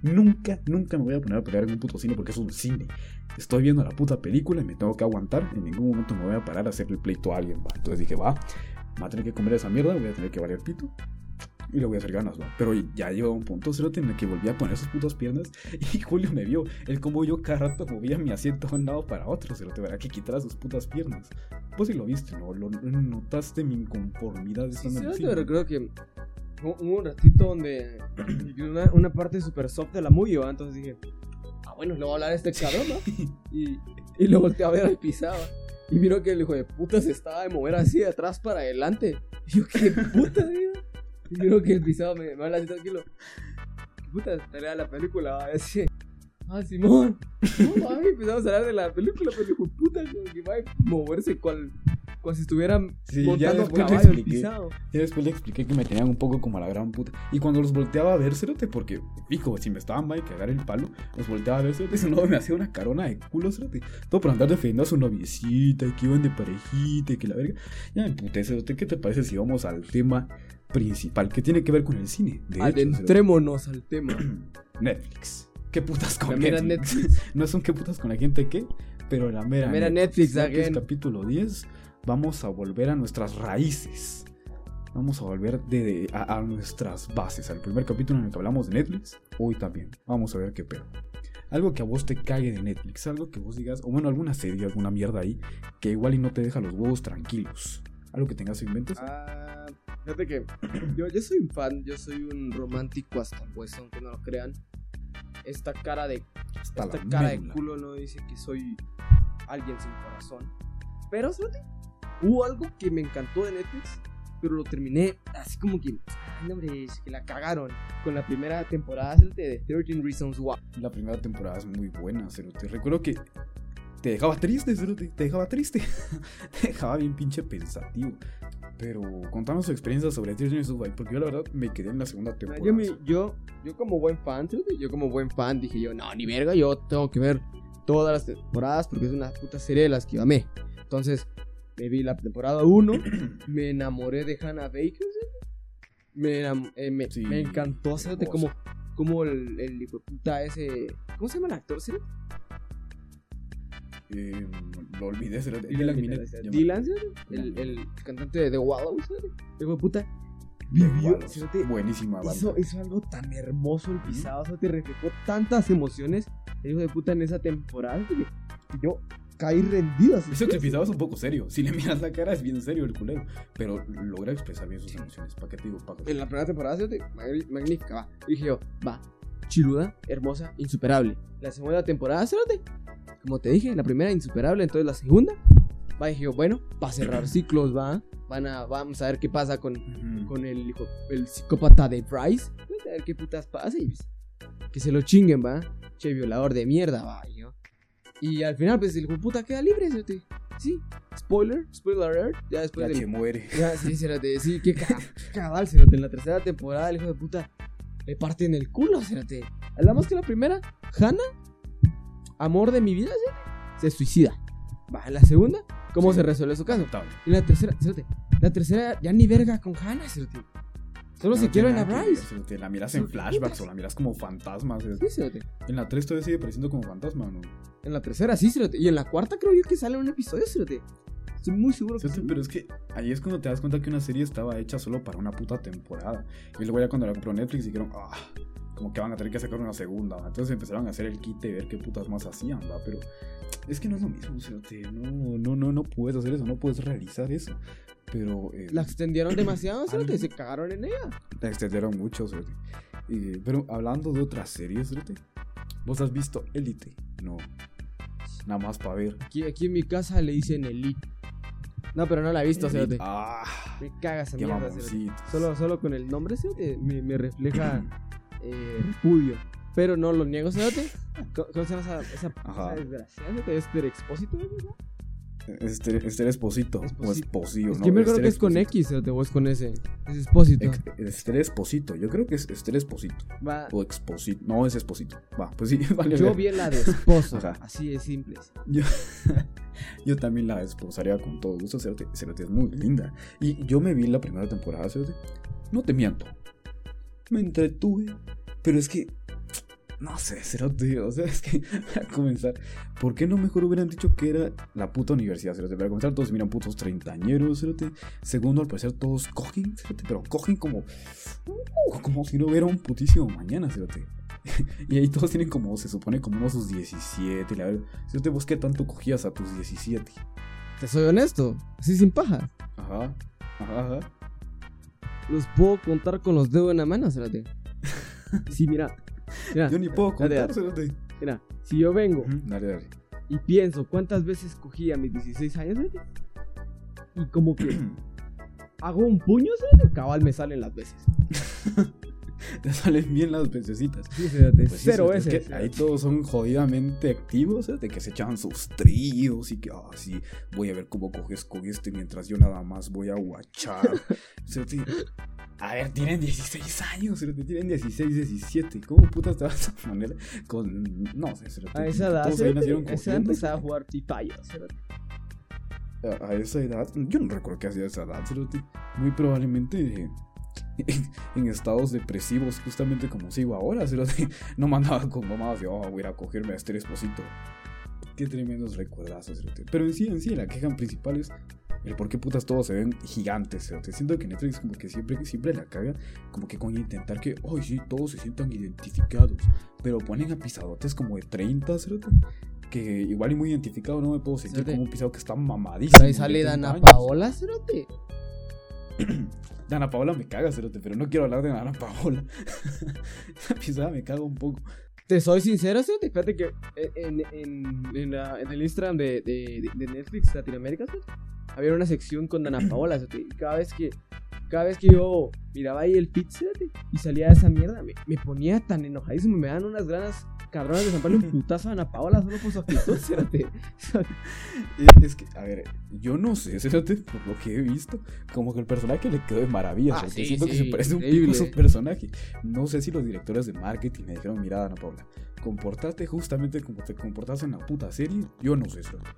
Nunca, nunca me voy a poner a pelear en un puto cine porque es un cine. Estoy viendo la puta película y me tengo que aguantar. En ningún momento me voy a parar a hacerle pleito a alguien, ¿va? Entonces dije, va, va a tener que comer esa mierda, voy a tener que variar pito. Y le voy a hacer ganas, ¿va? Pero ya llegó un punto cero en el que volví a poner sus putas piernas. Y Julio me vio. El como yo cada rato movía mi asiento de un lado para otro. Se lo te que quitar sus putas piernas. Pues si lo viste, ¿no? Lo, notaste mi inconformidad sí, sí, pero creo que hubo un ratito donde una, una parte súper soft de la movie, ¿va? Entonces dije, ah, bueno, le voy a hablar a este cabrón, ¿no? y, y lo volteé a ver al pisaba. Y miro que el hijo de puta se estaba de mover así de atrás para adelante. Y yo, qué puta, tío. Y miro que el pisado me, me habla así tranquilo. ¿Qué puta? Te la película, así. Ah, Simón. No, mami, empezamos a hablar de la película, pero hijo puta, que va a moverse cual, cual si estuvieran sí, montando ya caballo le pisado. Ya después le expliqué que me tenían un poco como a la gran puta. Y cuando los volteaba a ver, cerote, porque, pico, si me estaban mal cagar el palo, los volteaba a ver, cerote, ese no me hacía una carona de culo, cerote. Todo por andar defendiendo a su noviecita, y que iban de parejita, y que la verga. Ya me puté, cerote, ¿qué te parece si vamos al tema principal que tiene que ver con el cine? De Adentrémonos al tema. Netflix qué putas con la Netflix. no son qué putas con la gente que, pero la mera, mera Netflix, Netflix capítulo 10, vamos a volver a nuestras raíces. Vamos a volver de, a, nuestras bases. Al primer capítulo en el que hablamos de Netflix, hoy también. Vamos a ver qué pedo. Algo que a vos te cague de Netflix, algo que vos digas, o bueno, alguna serie, alguna mierda ahí, que igual y no te deja los huevos tranquilos. Algo que tengas en mente. Ah, fíjate que yo, yo soy un fan, yo soy un romántico hasta pues, aunque no lo crean esta cara de esta cara de culo no dice que soy alguien sin corazón. Pero ¿sabes? hubo algo que me encantó de Netflix, pero lo terminé así como que, ay, hombre, que la cagaron con la primera temporada de 13 Reasons Why. La primera temporada es muy buena, te Recuerdo que te dejaba triste, te dejaba triste. te dejaba bien pinche pensativo. Pero contanos su experiencia sobre of Why, porque yo la verdad me quedé en la segunda temporada. Yo, yo, yo como buen fan, yo como buen fan dije yo, no, ni verga, yo tengo que ver todas las temporadas porque es una puta serie de las que yo amé. Entonces, me vi la temporada 1, me enamoré de Hannah Baker, me, eh, me, me, encantó, hacerte como, como el, el puta ese... ¿Cómo se llama el actor, serio? Eh, lo olvidé, será Dylan Dylan, el, el, cantante de The Wallows, hijo de puta. Vivió, buenísima banda. Hizo, hizo, algo tan hermoso el pisado, o sea, te reflejó tantas emociones, el hijo de puta, en esa temporada yo caí rendido. Eso que el pisado es un poco serio. Si le miras la cara, es bien serio el culero. Pero logra expresar bien sus emociones. ¿Para qué te digo? En la primera temporada, magnífica, va. dije yo, va, chiluda, hermosa, insuperable. La segunda temporada, cérate como te dije, la primera insuperable, entonces la segunda. Va, dije, bueno, para cerrar ciclos, va. Van a, vamos a ver qué pasa con, con el, el psicópata de Bryce. A ver qué putas pasa y pues, que se lo chinguen, va. Che, violador de mierda, va. Yo. Y al final, pues el hijo puta queda libre, ¿sí? Sí, spoiler, spoiler alert. Ya después ya de. muere. Ya, sí, cérate, sí, qué cabal, En la tercera temporada, el hijo de puta le parte en el culo, cérate. Hablamos que la primera, Hannah amor de mi vida, se suicida. Va, en la segunda, ¿cómo se resuelve su caso? Y la tercera, la tercera ya ni verga con Hannah, Solo se quiere en la Bryce. La miras en flashbacks o la miras como fantasma. Sí, En la 3 todavía sigue pareciendo como fantasma, ¿no? En la tercera sí, Y en la cuarta creo yo que sale un episodio, Estoy muy seguro que sí. Pero es que ahí es cuando te das cuenta que una serie estaba hecha solo para una puta temporada. Y luego ya cuando la compró Netflix dijeron, ah, como que van a tener que sacar una segunda. Entonces empezaron a hacer el kit y ver qué putas más hacían, ¿va? Pero es que no es lo mismo, o no, no, no, no puedes hacer eso, no puedes realizar eso. Pero. Eh, la extendieron demasiado, ¿sí? Se cagaron en ella. La extendieron mucho, ¿sí? pero hablando de otras series, ¿sí? ¿Vos has visto Elite? No. Nada más para ver. Aquí, aquí en mi casa le dicen Elite. No, pero no la he visto, Elite. Ah, me cagas en mierda, Solo, solo con el nombre, me, me refleja eh, repudio. Pero no lo niego, ¿sabes? ¿Cómo se llama esa, esa, esa desgracia? ¿Este expósito? Este, este Esposito. O Esposito, es ¿no? Yo me acuerdo que es con X o es con S. Es Esposito. Este Esposito. Yo creo que es Este Esposito. Va. O Exposito. No, es Esposito. Va, pues sí, vale. Yo vi la de esposo. Así de simple. Yo, yo también la esposaría con todo gusto. Cerote, es muy linda. Y yo me vi la primera temporada, Cerote. No te miento me entretuve. Pero es que. No sé, cerote. O sea, es que para comenzar, ¿por qué no mejor hubieran dicho que era la puta universidad, cerote? Para comenzar, todos miran putos treintañeros, cerote. Segundo, al parecer, todos cogen, cerote. Pero cogen como. uh, como si no hubiera un putísimo mañana, cerote. y ahí todos tienen como, se supone, como unos sus 17. La verdad, cerote, vos qué tanto cogías a tus 17. Te soy honesto, así sin paja. Ajá, ajá, ajá. Los puedo contar con los dedos en la mano, espérate. Sí, mira. Mira, Yo ni puedo contar, dale. cerote. mira, si yo vengo Ujú, Dale, dale. y pienso cuántas veces cogí a mis 16 años, espérate, y como que hago un puño, cabal me salen las veces. Te salen bien las pececitas. Sí, espérate, Pues sí, cero es veces. que ahí todos son jodidamente activos, ¿eh? de que se echaban sus tríos y que, ah, sí, voy a ver cómo coges con este mientras yo nada más voy a guachar. O sea, sí, a ver, tienen 16 años, tienen 16, 17. ¿Cómo putas te vas a poner con.? No sé. A esa edad, todos ahí nacieron a esa edad cogiendo. empezaba a jugar FIFA yo, espérate. A, esa edad, yo no recuerdo que hacía esa edad, ¿sí? muy probablemente. En, en estados depresivos, justamente como sigo ahora, ¿sí? no mandaba con mamadas de, oh, voy a ir a cogerme a este esposito. Qué tremendos recuerdazos, ¿sí? pero en sí, en sí, la queja principal es el por qué putas todos se ven gigantes, ¿sí? siento que Netflix como que siempre, siempre la caga, como que con intentar que, ay, sí, todos se sientan identificados, pero ponen a pisadotes como de 30, ¿sí? que igual y muy identificado no me puedo sentir como un pisado que está mamadísimo. Pero ahí sale 30 Dana. Paola, cerote. Dana Paola me caga, cerote, pero no quiero hablar de Dana Paola. Esa pisada me caga un poco. Te soy sincero, cerote. Fíjate que en, en, en, la- en el Instagram de, de, de Netflix Latinoamérica, había una sección con Dana Paola, cerote, y cada vez que cada vez que yo miraba ahí el cerote, y salía esa mierda, me, me ponía tan enojadísimo, me dan unas ganas cabronas de zamparle un putazo a Dana Paola solo por su actitud, cerote. Es, que, a ver, yo no sé, cerote, por lo que he visto, como que el personaje le quedó de maravilla. Ah, sí, siento que se parece un increíble. a su personaje. No sé si los directores de marketing le dijeron, mira, Dana Paola, comportate justamente como te comportas en la puta serie. Yo no sé, cerote.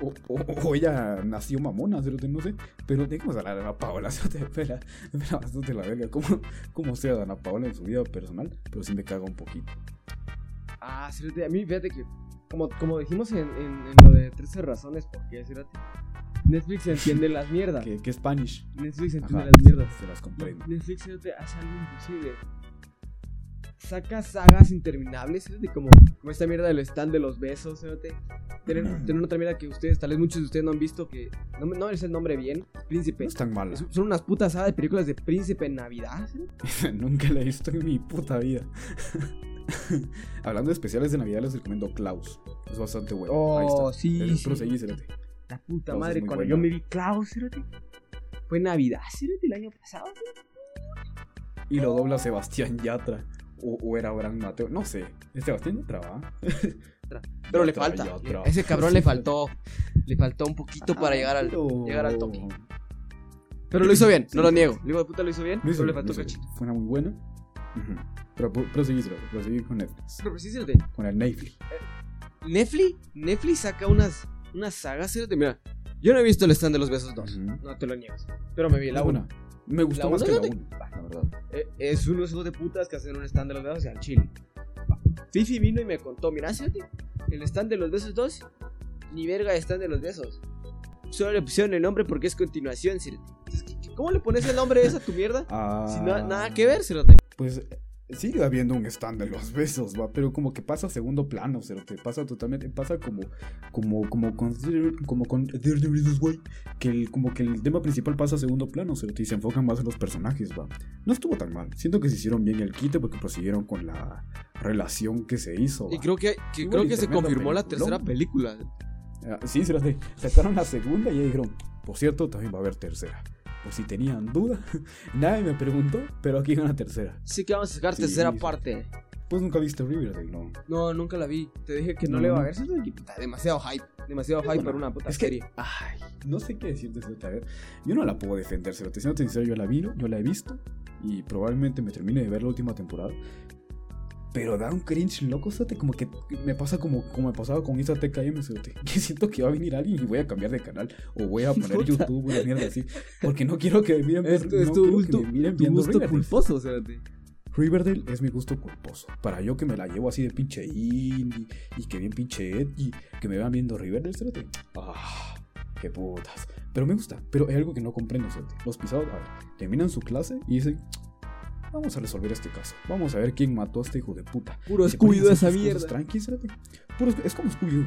O, o- o ella nació mamona, no sé. Pero dejemos hablar de Dana Paola, espera, espera bastante la verga. Como, como sea Dana Paola en su vida personal, pero sí me caga un poquito. Ah, cerote, a mí fíjate que, como, como dijimos en, en, en lo de 13 razones por qué, cerote, Netflix entiende las mierdas. Que, que Spanish. Netflix entiende Ajá, las mierdas. se las comprendo. Netflix cerote, hace algo imposible. Saca sagas interminables, cerote, como, como esta mierda del stand de los besos, cerote. Tienen, tienen otra mierda que ustedes, tal vez muchos de ustedes no han visto, que no, no es el nombre bien, Príncipe. No es tan mala. Es- son unas putas sagas de películas de Príncipe en Navidad, cerote. Nunca la he visto en mi puta vida. Hablando de especiales de Navidad, les recomiendo Klaus. Es bastante bueno. Oh, Ahí está. sí, Eh, sí. proseguí, cerote. La puta Klaus madre, cuando buena. yo me vi Klaus, cerote, fue Navidad, cerote, el año pasado. Y lo dobla Sebastián Yatra. O, o era Abraham Mateo. No sé. ¿Es Sebastián Yatra, va? Pero le falta. Yatra. Ese cabrón Sí, le faltó. Le faltó un poquito para Ah, llegar al, llegar al toque. Pero lo hizo bien, no lo niego. El hijo de puta lo hizo bien, Lo hizo pero le faltó cachito. Fue una muy buena. Ujú. Pero pro- proseguí, cerote. Proseguí con Netflix. Pero precisamente, Con el Netflix. Netflix, Netflix saca unas, unas sagas, mira. Yo no he visto el stand de los besos 2, Ujú. no te lo niegas. Pero me vi la Es 1. buena. Me gustó La más que la cerote. 1. La verdad. es unos hijos de putas que hacen un stand de los besos al chile. Va. Fifi vino y me contó, mira, fíjate, el stand de los besos 2, ni verga de stand de los besos. Solo le pusieron el nombre porque es continuación, Cerote. Entonces, ¿qué- qué- ¿Cómo le pones el nombre ese a tu mierda? Ah, nada que ver, Cerote. Pues eh, sigue habiendo un stand de los besos, va, pero como que pasa a segundo plano, o te pasa totalmente, pasa como, como, como con, como con que el, como que el tema principal pasa a segundo plano, cerote, y se enfocan más en los personajes, va. No estuvo tan mal, siento que se hicieron bien el quite porque prosiguieron con la relación que se hizo, Y creo que, creo que se confirmó la tercera película. Ah, Sí, cerote, sacaron la segunda y ahí dijeron, por cierto, también va a haber tercera. Por si tenían duda, nadie me preguntó, pero aquí hay una tercera. Sí que vamos a sacar Sí, tercera sí. parte. Pues nunca viste Riverdale, ¿no? No, nunca la vi. Te dije que no, No, le iba a ver. puta, demasiado hype. Demasiado hype Bueno, para una puta es que, serie. ay, no sé qué decirte, Cerote, a ver, yo no la puedo defender, Cerote, siendo sincero, yo la vi, yo la he visto, y probablemente me termine de ver la última temporada, pero da un cringe loco, Cerote, como que me pasa como, como me pasaba con esa TKM, Cerote, que siento que va a venir alguien y voy a cambiar de canal, o voy a poner. YouTube, una mierda así, porque no quiero que me miren, Es tu, es no tu gusto, que me miren tu viendo gusto Riverdale. culposo, espérate. Riverdale es mi gusto culposo. Para yo que me la llevo así de pinche indie y que bien pinche edgy, que me vean viendo Riverdale, cerote. Ah, qué putas. Pero me gusta. Pero hay algo que no comprendo, cerote. Los pisados, a ver, terminan su clase y dicen, vamos a resolver este caso. Vamos a ver quién mató a este hijo de puta. Puro hacer esa mierda. tranqui, cerote. Puro- es como Scooby-Doo.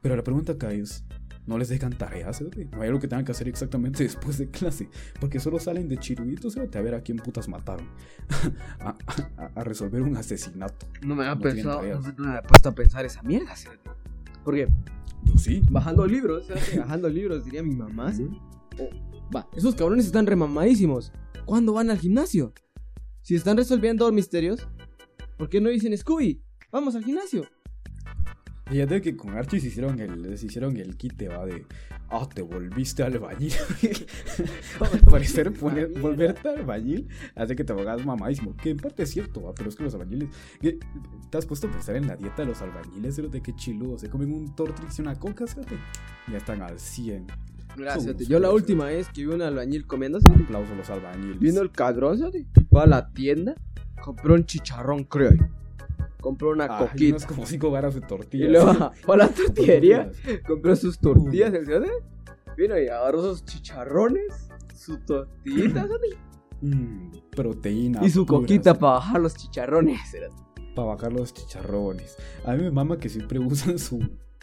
Pero la pregunta acá es, ¿no les dejan tareas, cerote? No hay algo que tengan que hacer exactamente después de clase. Porque solo salen de chiruditos, cerote, a ver a quién putas mataron. a, a- a resolver un asesinato. No me había No pensado, tareas. no me había puesto a pensar esa mierda, cerote. Porque Yo sí. bajando libros, bajando libros, diría mi mamá. cerote. Va, esos cabrones están remamadísimos. ¿Cuándo van al gimnasio? Si están resolviendo misterios, ¿por qué no dicen Scooby? Vamos al gimnasio. Fíjate que con Archie se hicieron el, se hicieron el quite, va, de... Ah, te volviste albañil. Al parecer, poner- volverte albañil hace que te hagas mamadísimo. Que en parte es cierto, va, pero es que los albañiles... que- ¿Te has puesto a pensar en la dieta de los albañiles? de qué chiludo. Se comen un Tortrix y una coca, ¿sí? Ya están al 100. Cerote, yo la última vez que vi un albañil comiendo, cerote, Aplausos a los albañiles. viendo el cadrón, cerote, fue a la tienda, compró un chicharrón creo. Compró una Ah, y coquita. unas como cinco varas de Y tortillas. luego fue a la tortillería, compró sus tortillas, el cerote, Vino y agarró sus chicharrones, su tortillita cerote, Mm, proteína. y su pura, coquita sí. para bajar los chicharrones. para bajar los chicharrones. A mí me mama que siempre usan su,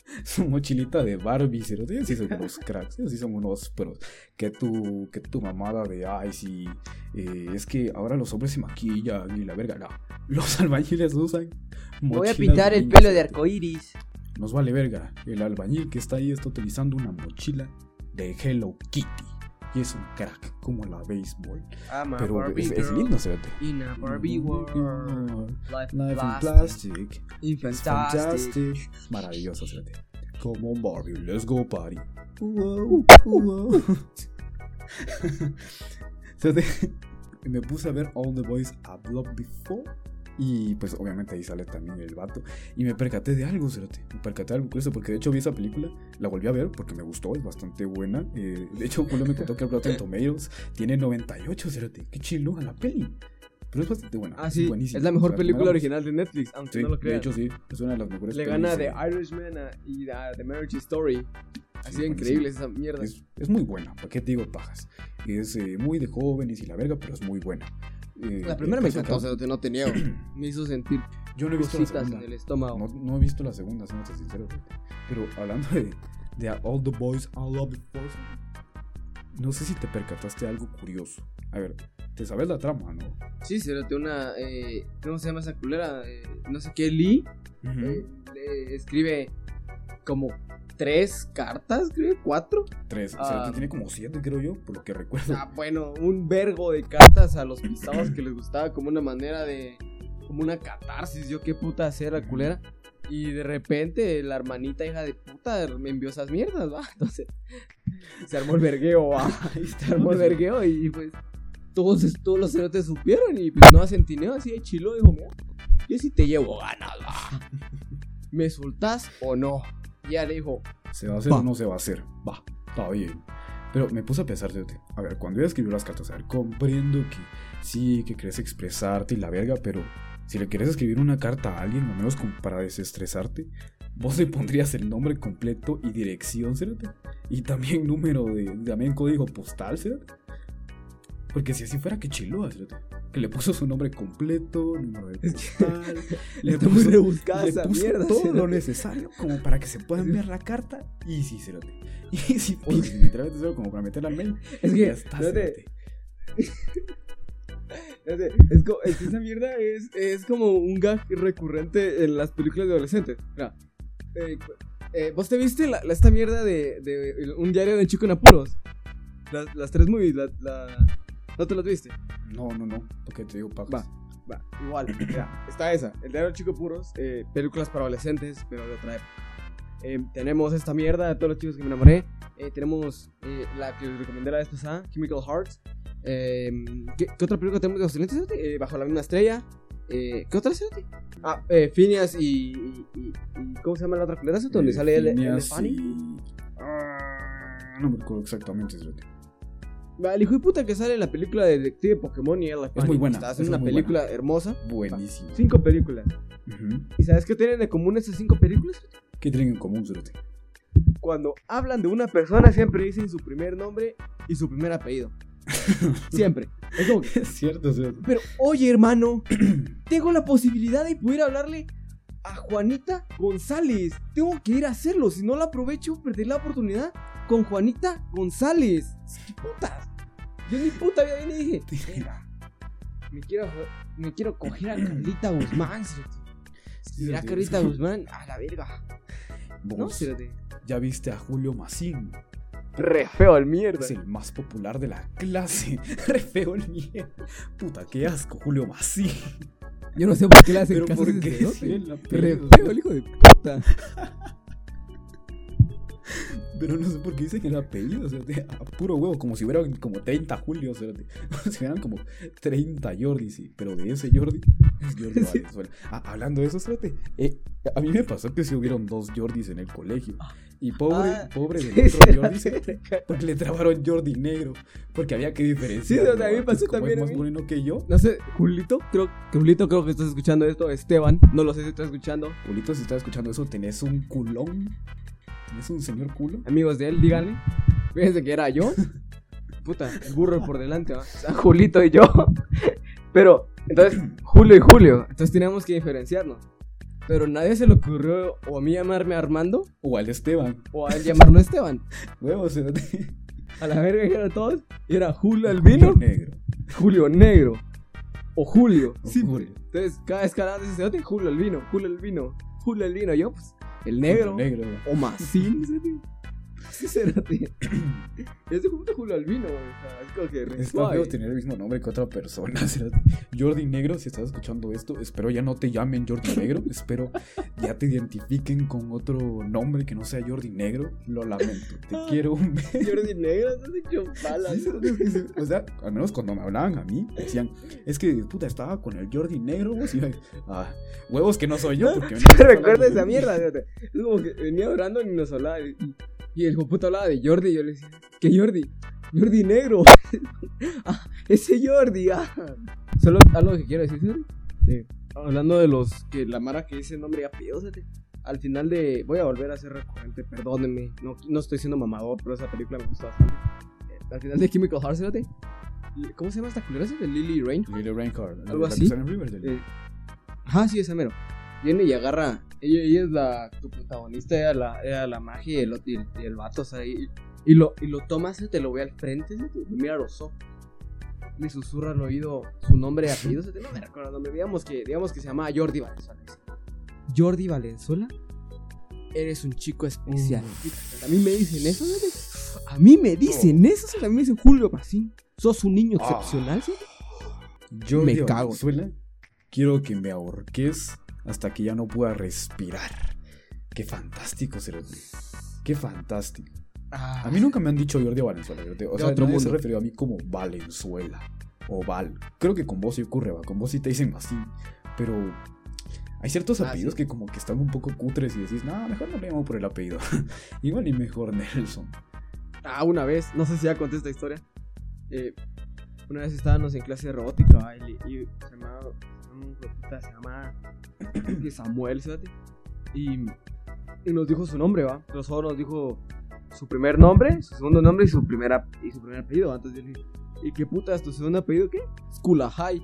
su mochilita de Barbie, pero ellos sí son unos cracks, ellos sí son unos pros. Que tu, que tu mamada de, ay, sí, eh, es que ahora los hombres se maquillan y la verga, no. Los albañiles usan voy a pintar el pelo de arcoiris. Nos vale verga. El albañil que está ahí está utilizando una mochila de Hello Kitty. Y es un crack, como la béisbol. Pero es, es lindo, cerote. In a Barbie world. Life, Life in plastic. Es fantastic. fantastic. Maravilloso, fíjate. Come on, Barbie, let's go party. Wow, wow. Me puse a ver All the Boys I've Loved Before. Y pues obviamente ahí sale también el vato. Y me percaté de algo, Cerote. Me percaté de algo curioso porque de hecho vi esa película, la volví a ver porque me gustó, es bastante buena. Eh, de hecho, Julio me contó que el Rotten Tomatoes tiene 98, Cerote. Qué chilo a la peli. Pero es bastante buena. Ah, sí. buenísima. Es la mejor O sea, película original de Netflix, aunque Sí, no lo de crean. hecho sí, es una de las mejores Le gana de- The Irishman y a The Marriage Story. Así Sí, de increíble esa mierda. Es, es muy buena, ¿para qué te digo pajas? Es eh, muy de jóvenes y la verga, pero es muy buena. Eh, La primera me encantó, o sea, no te niego. Me hizo sentir Yo no he visto la segunda. en el estómago. No, no he visto la segunda, siendo sincero. Pero hablando de, de All the Boys I Love Before, no sé si te percataste de algo curioso. A ver, te sabes la trama, ¿no? Sí, se te una. Eh, ¿Cómo se llama esa culera? Eh, no sé qué, Lee. eh, le escribe como tres cartas, creo, cuatro. Tres, o sea, ah. tiene como siete, creo yo, por lo que recuerdo. Ah, bueno, un vergo de cartas a los pisados que les gustaba como una manera de. como una catarsis, yo qué puta hacer la culera. Y de repente la hermanita hija de puta me envió esas mierdas, va. Entonces se armó el vergueo, va. Está, Se armó el vergueo y pues todos, todos los cerotes supieron y pues no centineo así de chilo. Dijo, mira, yo sí te llevo ganas, va. ¿Me soltás o no? Y ella le dijo, ¿Se va a hacer Va. o no se va a hacer? Va, está bien. Pero me puse a pensar, a ver, cuando ella escribió las cartas, a ver, comprendo que sí, que quieres expresarte y la verga, pero si le quieres escribir una carta a alguien, al menos como para desestresarte, vos le pondrías el nombre completo y dirección, ¿cierto? Y también número de, también código postal, ¿cierto? Porque si así fuera, que ¿cierto? Que le puso su nombre completo, número de postal, le puso- le puso mierda. todo cerote". lo necesario como para que se pueda enviar la carta. Y sí, cerote. Y sí, y literalmente solo como para meterla al mail. Es que, ya está, es, que esa mierda es, es como un gag recurrente en las películas de adolescentes. Mira, eh, eh, ¿vos te viste la, la- esta mierda de, de un diario de chico en apuros? Las, las tres movies, la, la- ¿no te las viste? No, no, no. Porque te digo pajas. Va. Va, igual, mira, está esa, el diario chico puros, eh, películas para adolescentes, pero de otra época. Eh, tenemos esta mierda de todos los chicos que me enamoré. Eh, tenemos eh, la que les recomendé la vez pasada, Chemical Hearts. ¿qué, qué otra película tenemos de adolescentes? Bajo la misma estrella. Eh, ¿Qué otra cerote? Ah, eh, Phineas y, y, y- ¿Cómo se llama la otra culera? Eh, sale el, el Fanny. y- Ah, No me acuerdo exactamente, cerote. Va, El hijo de puta que sale en la película de Detective Pokémon y Ella Es muy buena, Está es haciendo una película hermosa. Buenísimo. Cinco películas. ¿Y sabes qué tienen de común esas cinco películas? ¿Qué tienen en común, Cerote? Cuando hablan de una persona siempre dicen su primer nombre y su primer apellido. Siempre. Es como que, Es cierto, Cerote. pero oye hermano, tengo la posibilidad de poder hablarle a Juanita González. Tengo que ir a hacerlo. Si no la aprovecho, perder la oportunidad con Juanita González. ¿Qué putas? Yo ni puta vida y dije, "Verga, me quiero, me quiero coger a Carlita Guzmán. cerote". ¿Será Sí, Carlita. Guzmán? A la verga. No, ya viste a Julio Macín. Re feo el mierda. Es el más popular de la clase. Re feo el mierda. Puta, qué asco, Julio Macín. Yo no sé por qué le hacen Pero caso ¿por qué? Re feo el hijo de puta. Pero no sé por qué dicen el apellido, o sea, a puro huevo, como si hubieran como 30 Julio, o sea, como si hubieran como 30 Jordi, sí, pero de ese Jordi es Jordi. Valenzuela. Ah, hablando de eso, espérate, eh, a mí me pasó que sí hubieron dos Jordis en el colegio, y pobre, Ah, pobre del otro sí, Jordi, sí. porque le trabaron Jordi negro, porque había que diferenciar. Sí, o sea, a mí me pasó también es más moreno que yo, No sé, Julito, creo, Julito, creo que estás escuchando esto. Esteban, no lo sé si estás escuchando. Julito, si estás escuchando eso, tenés un culón, tenés un señor culo. Amigos de él, díganle. Fíjense que era yo. Puta, el burro por delante, ¿va? O sea, Julito y yo. Pero, entonces, Julio y Julio. Entonces teníamos que diferenciarnos. Pero nadie se le ocurrió o a mí llamarme Armando O al Esteban, o a él llamarlo Esteban. huevos, A la verga que eran todos. Y era Julio Albino, negro. Julio Negro. O Julio. O Sí, Julio. Entonces, cada vez que hablaban de ese Julio Albino, Julio Albino, Julio Albino. Yo, pues, el negro. Negro. O Macín, Sí, cerote. Ese puto Julio Albino, güey. Es como que suave. feo tener el mismo nombre que otra persona. Jordi Negro, si estás escuchando esto, espero ya no te llamen Jordi Negro. espero ya te identifiquen con otro nombre que no sea Jordi Negro. Lo lamento. Te quiero un Jordi Negro, sé qué balas. Sí, es. O sea, al menos cuando me hablaban a mí, decían, es que puta estaba con el Jordi Negro, vos", y yo, ah, huevos que no soy yo, porque me ¿Te recuerdas esa mierda? Es como que venía orando y nos hablaba. Y, y el puto hablaba de Jordi. Y yo le decía, ¿qué Jordi? Jordi Negro. ah, ese Jordi. Ah. Solo algo que quiero decir, hablando de los que la Mara que dice nombre y apellido. Al final de. Voy a volver a ser recurrente, perdónenme. No, no estoy siendo mamador, pero esa película me gusta bastante. Eh, al final de Chemical Hearts, cerote, ¿Cómo se llama esta culera? ¿De Lily Rain? Lily Reinhardt, Algo así. Eh, Ajá, sí, esa mero. Viene y agarra. Ella, ella es la. Tu protagonista era la, era la magia y el, y el, y el vato, o sea, y, y lo, y lo toma, se te lo ve al frente, te, mira los ojos. Le susurra al oído su nombre y apellido, te, no me recuerdo el nombre. Digamos que, digamos que se llama Jordi Valenzuela. Jordi Valenzuela, eres un chico especial. A mí me dicen eso, ¿sí? A mí me dicen eso, ¿sí? a mí me dicen Julio Macín. Sos un niño Ah. excepcional, ¿sí? Jordi Me cago. Valenzuela, quiero que me ahorques hasta que ya no pueda respirar. Qué fantástico, Cerote. Qué fantástico. Ah. A mí nunca me han dicho Jordi Valenzuela. O De sea, otro nadie se ha mundo. referido a mí como Valenzuela. O Val. Creo que con vos sí ocurre, va. Con vos sí te dicen así. Pero hay ciertos Ah, apellidos sí. que como que están un poco cutres y decís, no, mejor no le llamo por el apellido. Igual y mejor Nelson. Ah, una vez, no sé si ya conté esta historia. Eh, una vez estábamos en clase de robótica y, y se llamaba, un puta, se llama Samuel, ¿sabes? Y, y nos dijo su nombre, ¿va? Pero solo nos dijo su primer nombre, su segundo nombre y su, primera, y su primer apellido. Antes yo le dije, ¿y qué puta es tu segundo apellido? ¿Qué? Skulahai.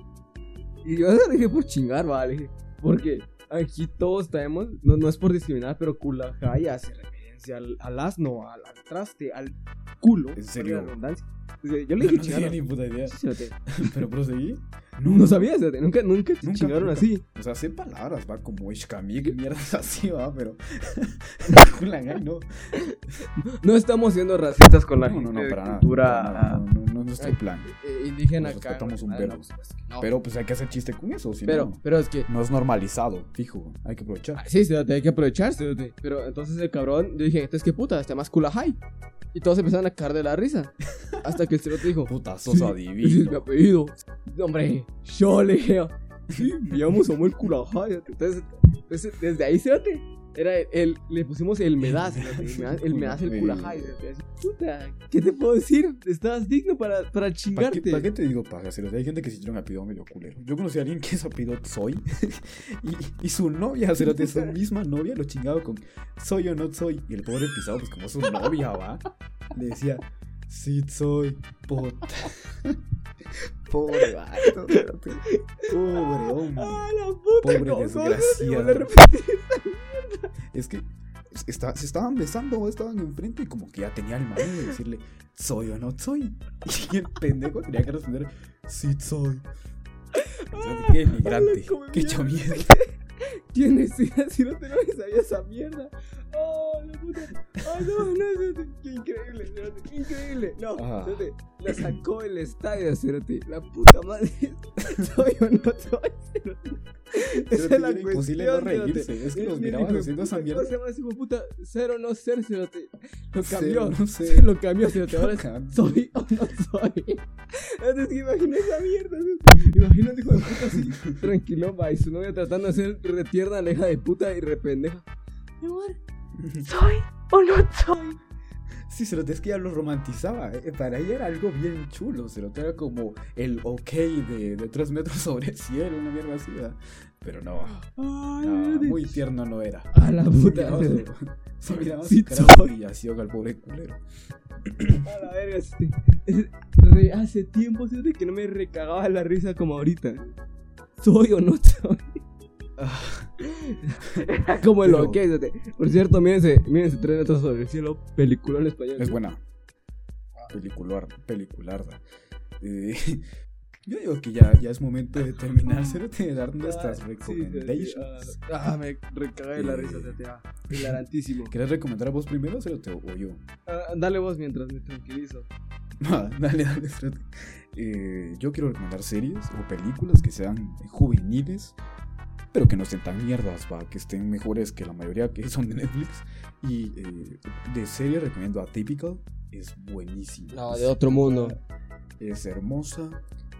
Y yo le dije por chingar, ¿va? Le dije, porque aquí todos tenemos, no, no es por discriminar, pero Kulahai hace referencia al, al asno, al, al traste, al culo. ¿En serio? valga la redundancia. Entonces, Yo le dije no tenía chingar. ni puta idea. Sí, cerote. Pero proseguí. No, sabías, cerote, nunca, nunca te Nunca, chingaron nunca. así. O sea, sé palabras, va, como Ishkamik, mierdas así, va, pero. No. No estamos siendo racistas con la No, gente no, no, de para nada. cultura nada, No, no, no, no es nuestro Ay, plan. eh, indígena Nos respetamos un Ah, verbo. no, pues, no. Pero pues hay que hacer chiste con eso, si pero, no. pero es que No es normalizado, fijo. Hay que aprovechar. Ah, Sí, cerote, hay que aprovechar. Pero entonces el cabrón, yo dije, entonces qué puta, está más Kulahai. Y todos empezaron a caer de la risa. Hasta que el cerote dijo, Puta, sos "Sí, Ese es mi adivino. apellido. Hombre, yo le dije, sí, me llamo Samuel. Entonces, entonces, desde ahí, cerote, Era el, el- le pusimos el medaz, el medaz, el medaz, el culajay, Puta, ¿qué te puedo decir? Estabas digno para, para ¿Para chingarte. qué, para qué te digo paja? Cerote? Hay gente que se un apellido medio culero. Yo conocí a alguien que su apellido Soy y, y su novia, cerote, su misma novia lo chingaba con soy o no soy. Y el pobre pisado, pues como su novia, va, le decía, sí soy, puta. Pobre vato. Pobre hombre. Ah, la puta, Pobre ¿cómo- cómo desgraciado. Es que está- se estaban besando, estaban enfrente y como que ya tenía el mano de decirle, soy o no soy. Y el pendejo tenía que responder, sí soy. O sea, qué Hola, come qué hecho mierda. mierda. Tienes sida si no te lo sabía esa mierda. Oh, la puta. Oh, no, no. Qué increíble, cerote, Qué increíble. No, cerote, La sacó del estadio, cerote. La puta madre. Soy o no soy, cerote. Esa es la era imposible no cuestión, cerote. reírse. Es que los mirabas haciendo esa mierda. ¿Cómo se llama ese hijo de puta? Ser o no ser, cerote. Lo cambió. no ser. Lo cambió, cerote. Ahora soy o no soy. Entonces, que imagina esa mierda, cerote. Imagina un hijo de puta así, tranquilo, va. Y su novia tratando de ser retierna, la hija de puta y rependeja. Mi amor, soy o no soy. Sí, se lo es que ya lo romantizaba. eh, Para ella era algo bien chulo. Se lo era como el ok de, de tres metros sobre el cielo, una mierda así. ¿verdad? Pero no, Ay, no, cerote. muy tierno no era. A la Sí puta. sí miraba Sí soy. humillación al pobre culero. A la verga, este, re- hace tiempo fíjate, que no me recagaba la risa como ahorita. ¿Soy o no soy? Ah, como el Pero- ok. fíjate. Por cierto, mírense, mírense Tres Metros sobre el cielo, película en español. es buena. Pelicular, pelicularda. Eh, yo digo que ya, ya es momento de terminar, de dar nuestras Ah, recommendations. sí, ah, ah, me recagué la Eh. risa, ah, hilarantísimo. ¿Querés recomendar a vos primero, Cerote, o yo? Ah, dale vos mientras me tranquilizo. Ah, dale, dale, Cerote. Eh, yo quiero recomendar series o películas que sean juveniles, pero que no estén tan mierdas, va, que estén mejores que la mayoría que son de Netflix. Y eh, de serie recomiendo Atypical, es buenísima. No, de otro mundo. es hermosa,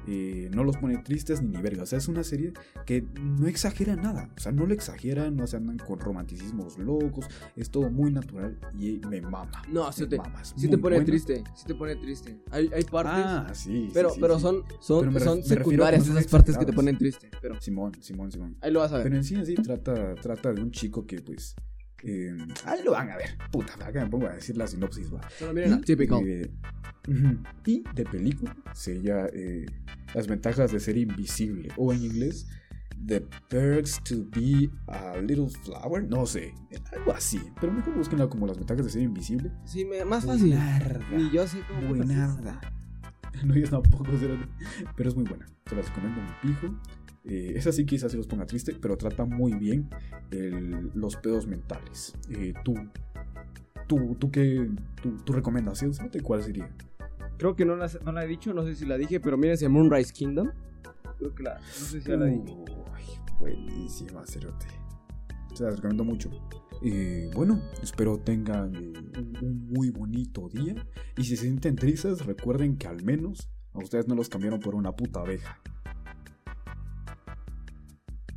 eh, no los pone tristes ni ni verga. O sea, es una serie que no exagera nada. O sea, no lo exageran, no se andan con romanticismos locos. Es todo muy natural y me mama. No, sí te, mama, muy te pone buena. triste, sí te pone triste. Hay, hay partes, Ah, sí. pero, sí, pero sí. son, son, Pero secundarias esas partes que te ponen triste. Pero Simón, Simón, Simón. ahí lo vas a ver. Pero en sí, en sí, trata, trata de un chico que, pues. Eh, ahí lo van a ver. Puta, acá me pongo a decir la sinopsis, va. Miren la típico. Eh, y de película sería eh, Las ventajas de ser invisible. O en inglés, The Perks to be a Little Flower. No sé, algo así. Pero mejor búsquenla como Las ventajas de ser invisible. Sí, me- más fácil. Ni yo sé cómo. Buenarda. No, yo tampoco, cerote. pero es muy buena. Se las recomiendo un pijo. Eh, esa sí quizás se los ponga triste, pero trata muy bien el- los pedos mentales. Eh, tú, tú, tú qué, tu, tu recomendación, ¿cuál sería? Creo que no la, no la he dicho, no sé si la dije, pero mírense Moonrise Kingdom. Creo que la. No sé si ya la dije. Uy, buenísima, cerote. Se las recomiendo mucho. Eh, bueno, espero tengan un, un muy bonito día. Y si se sienten tristes, recuerden que al menos a ustedes no los cambiaron por una puta abeja.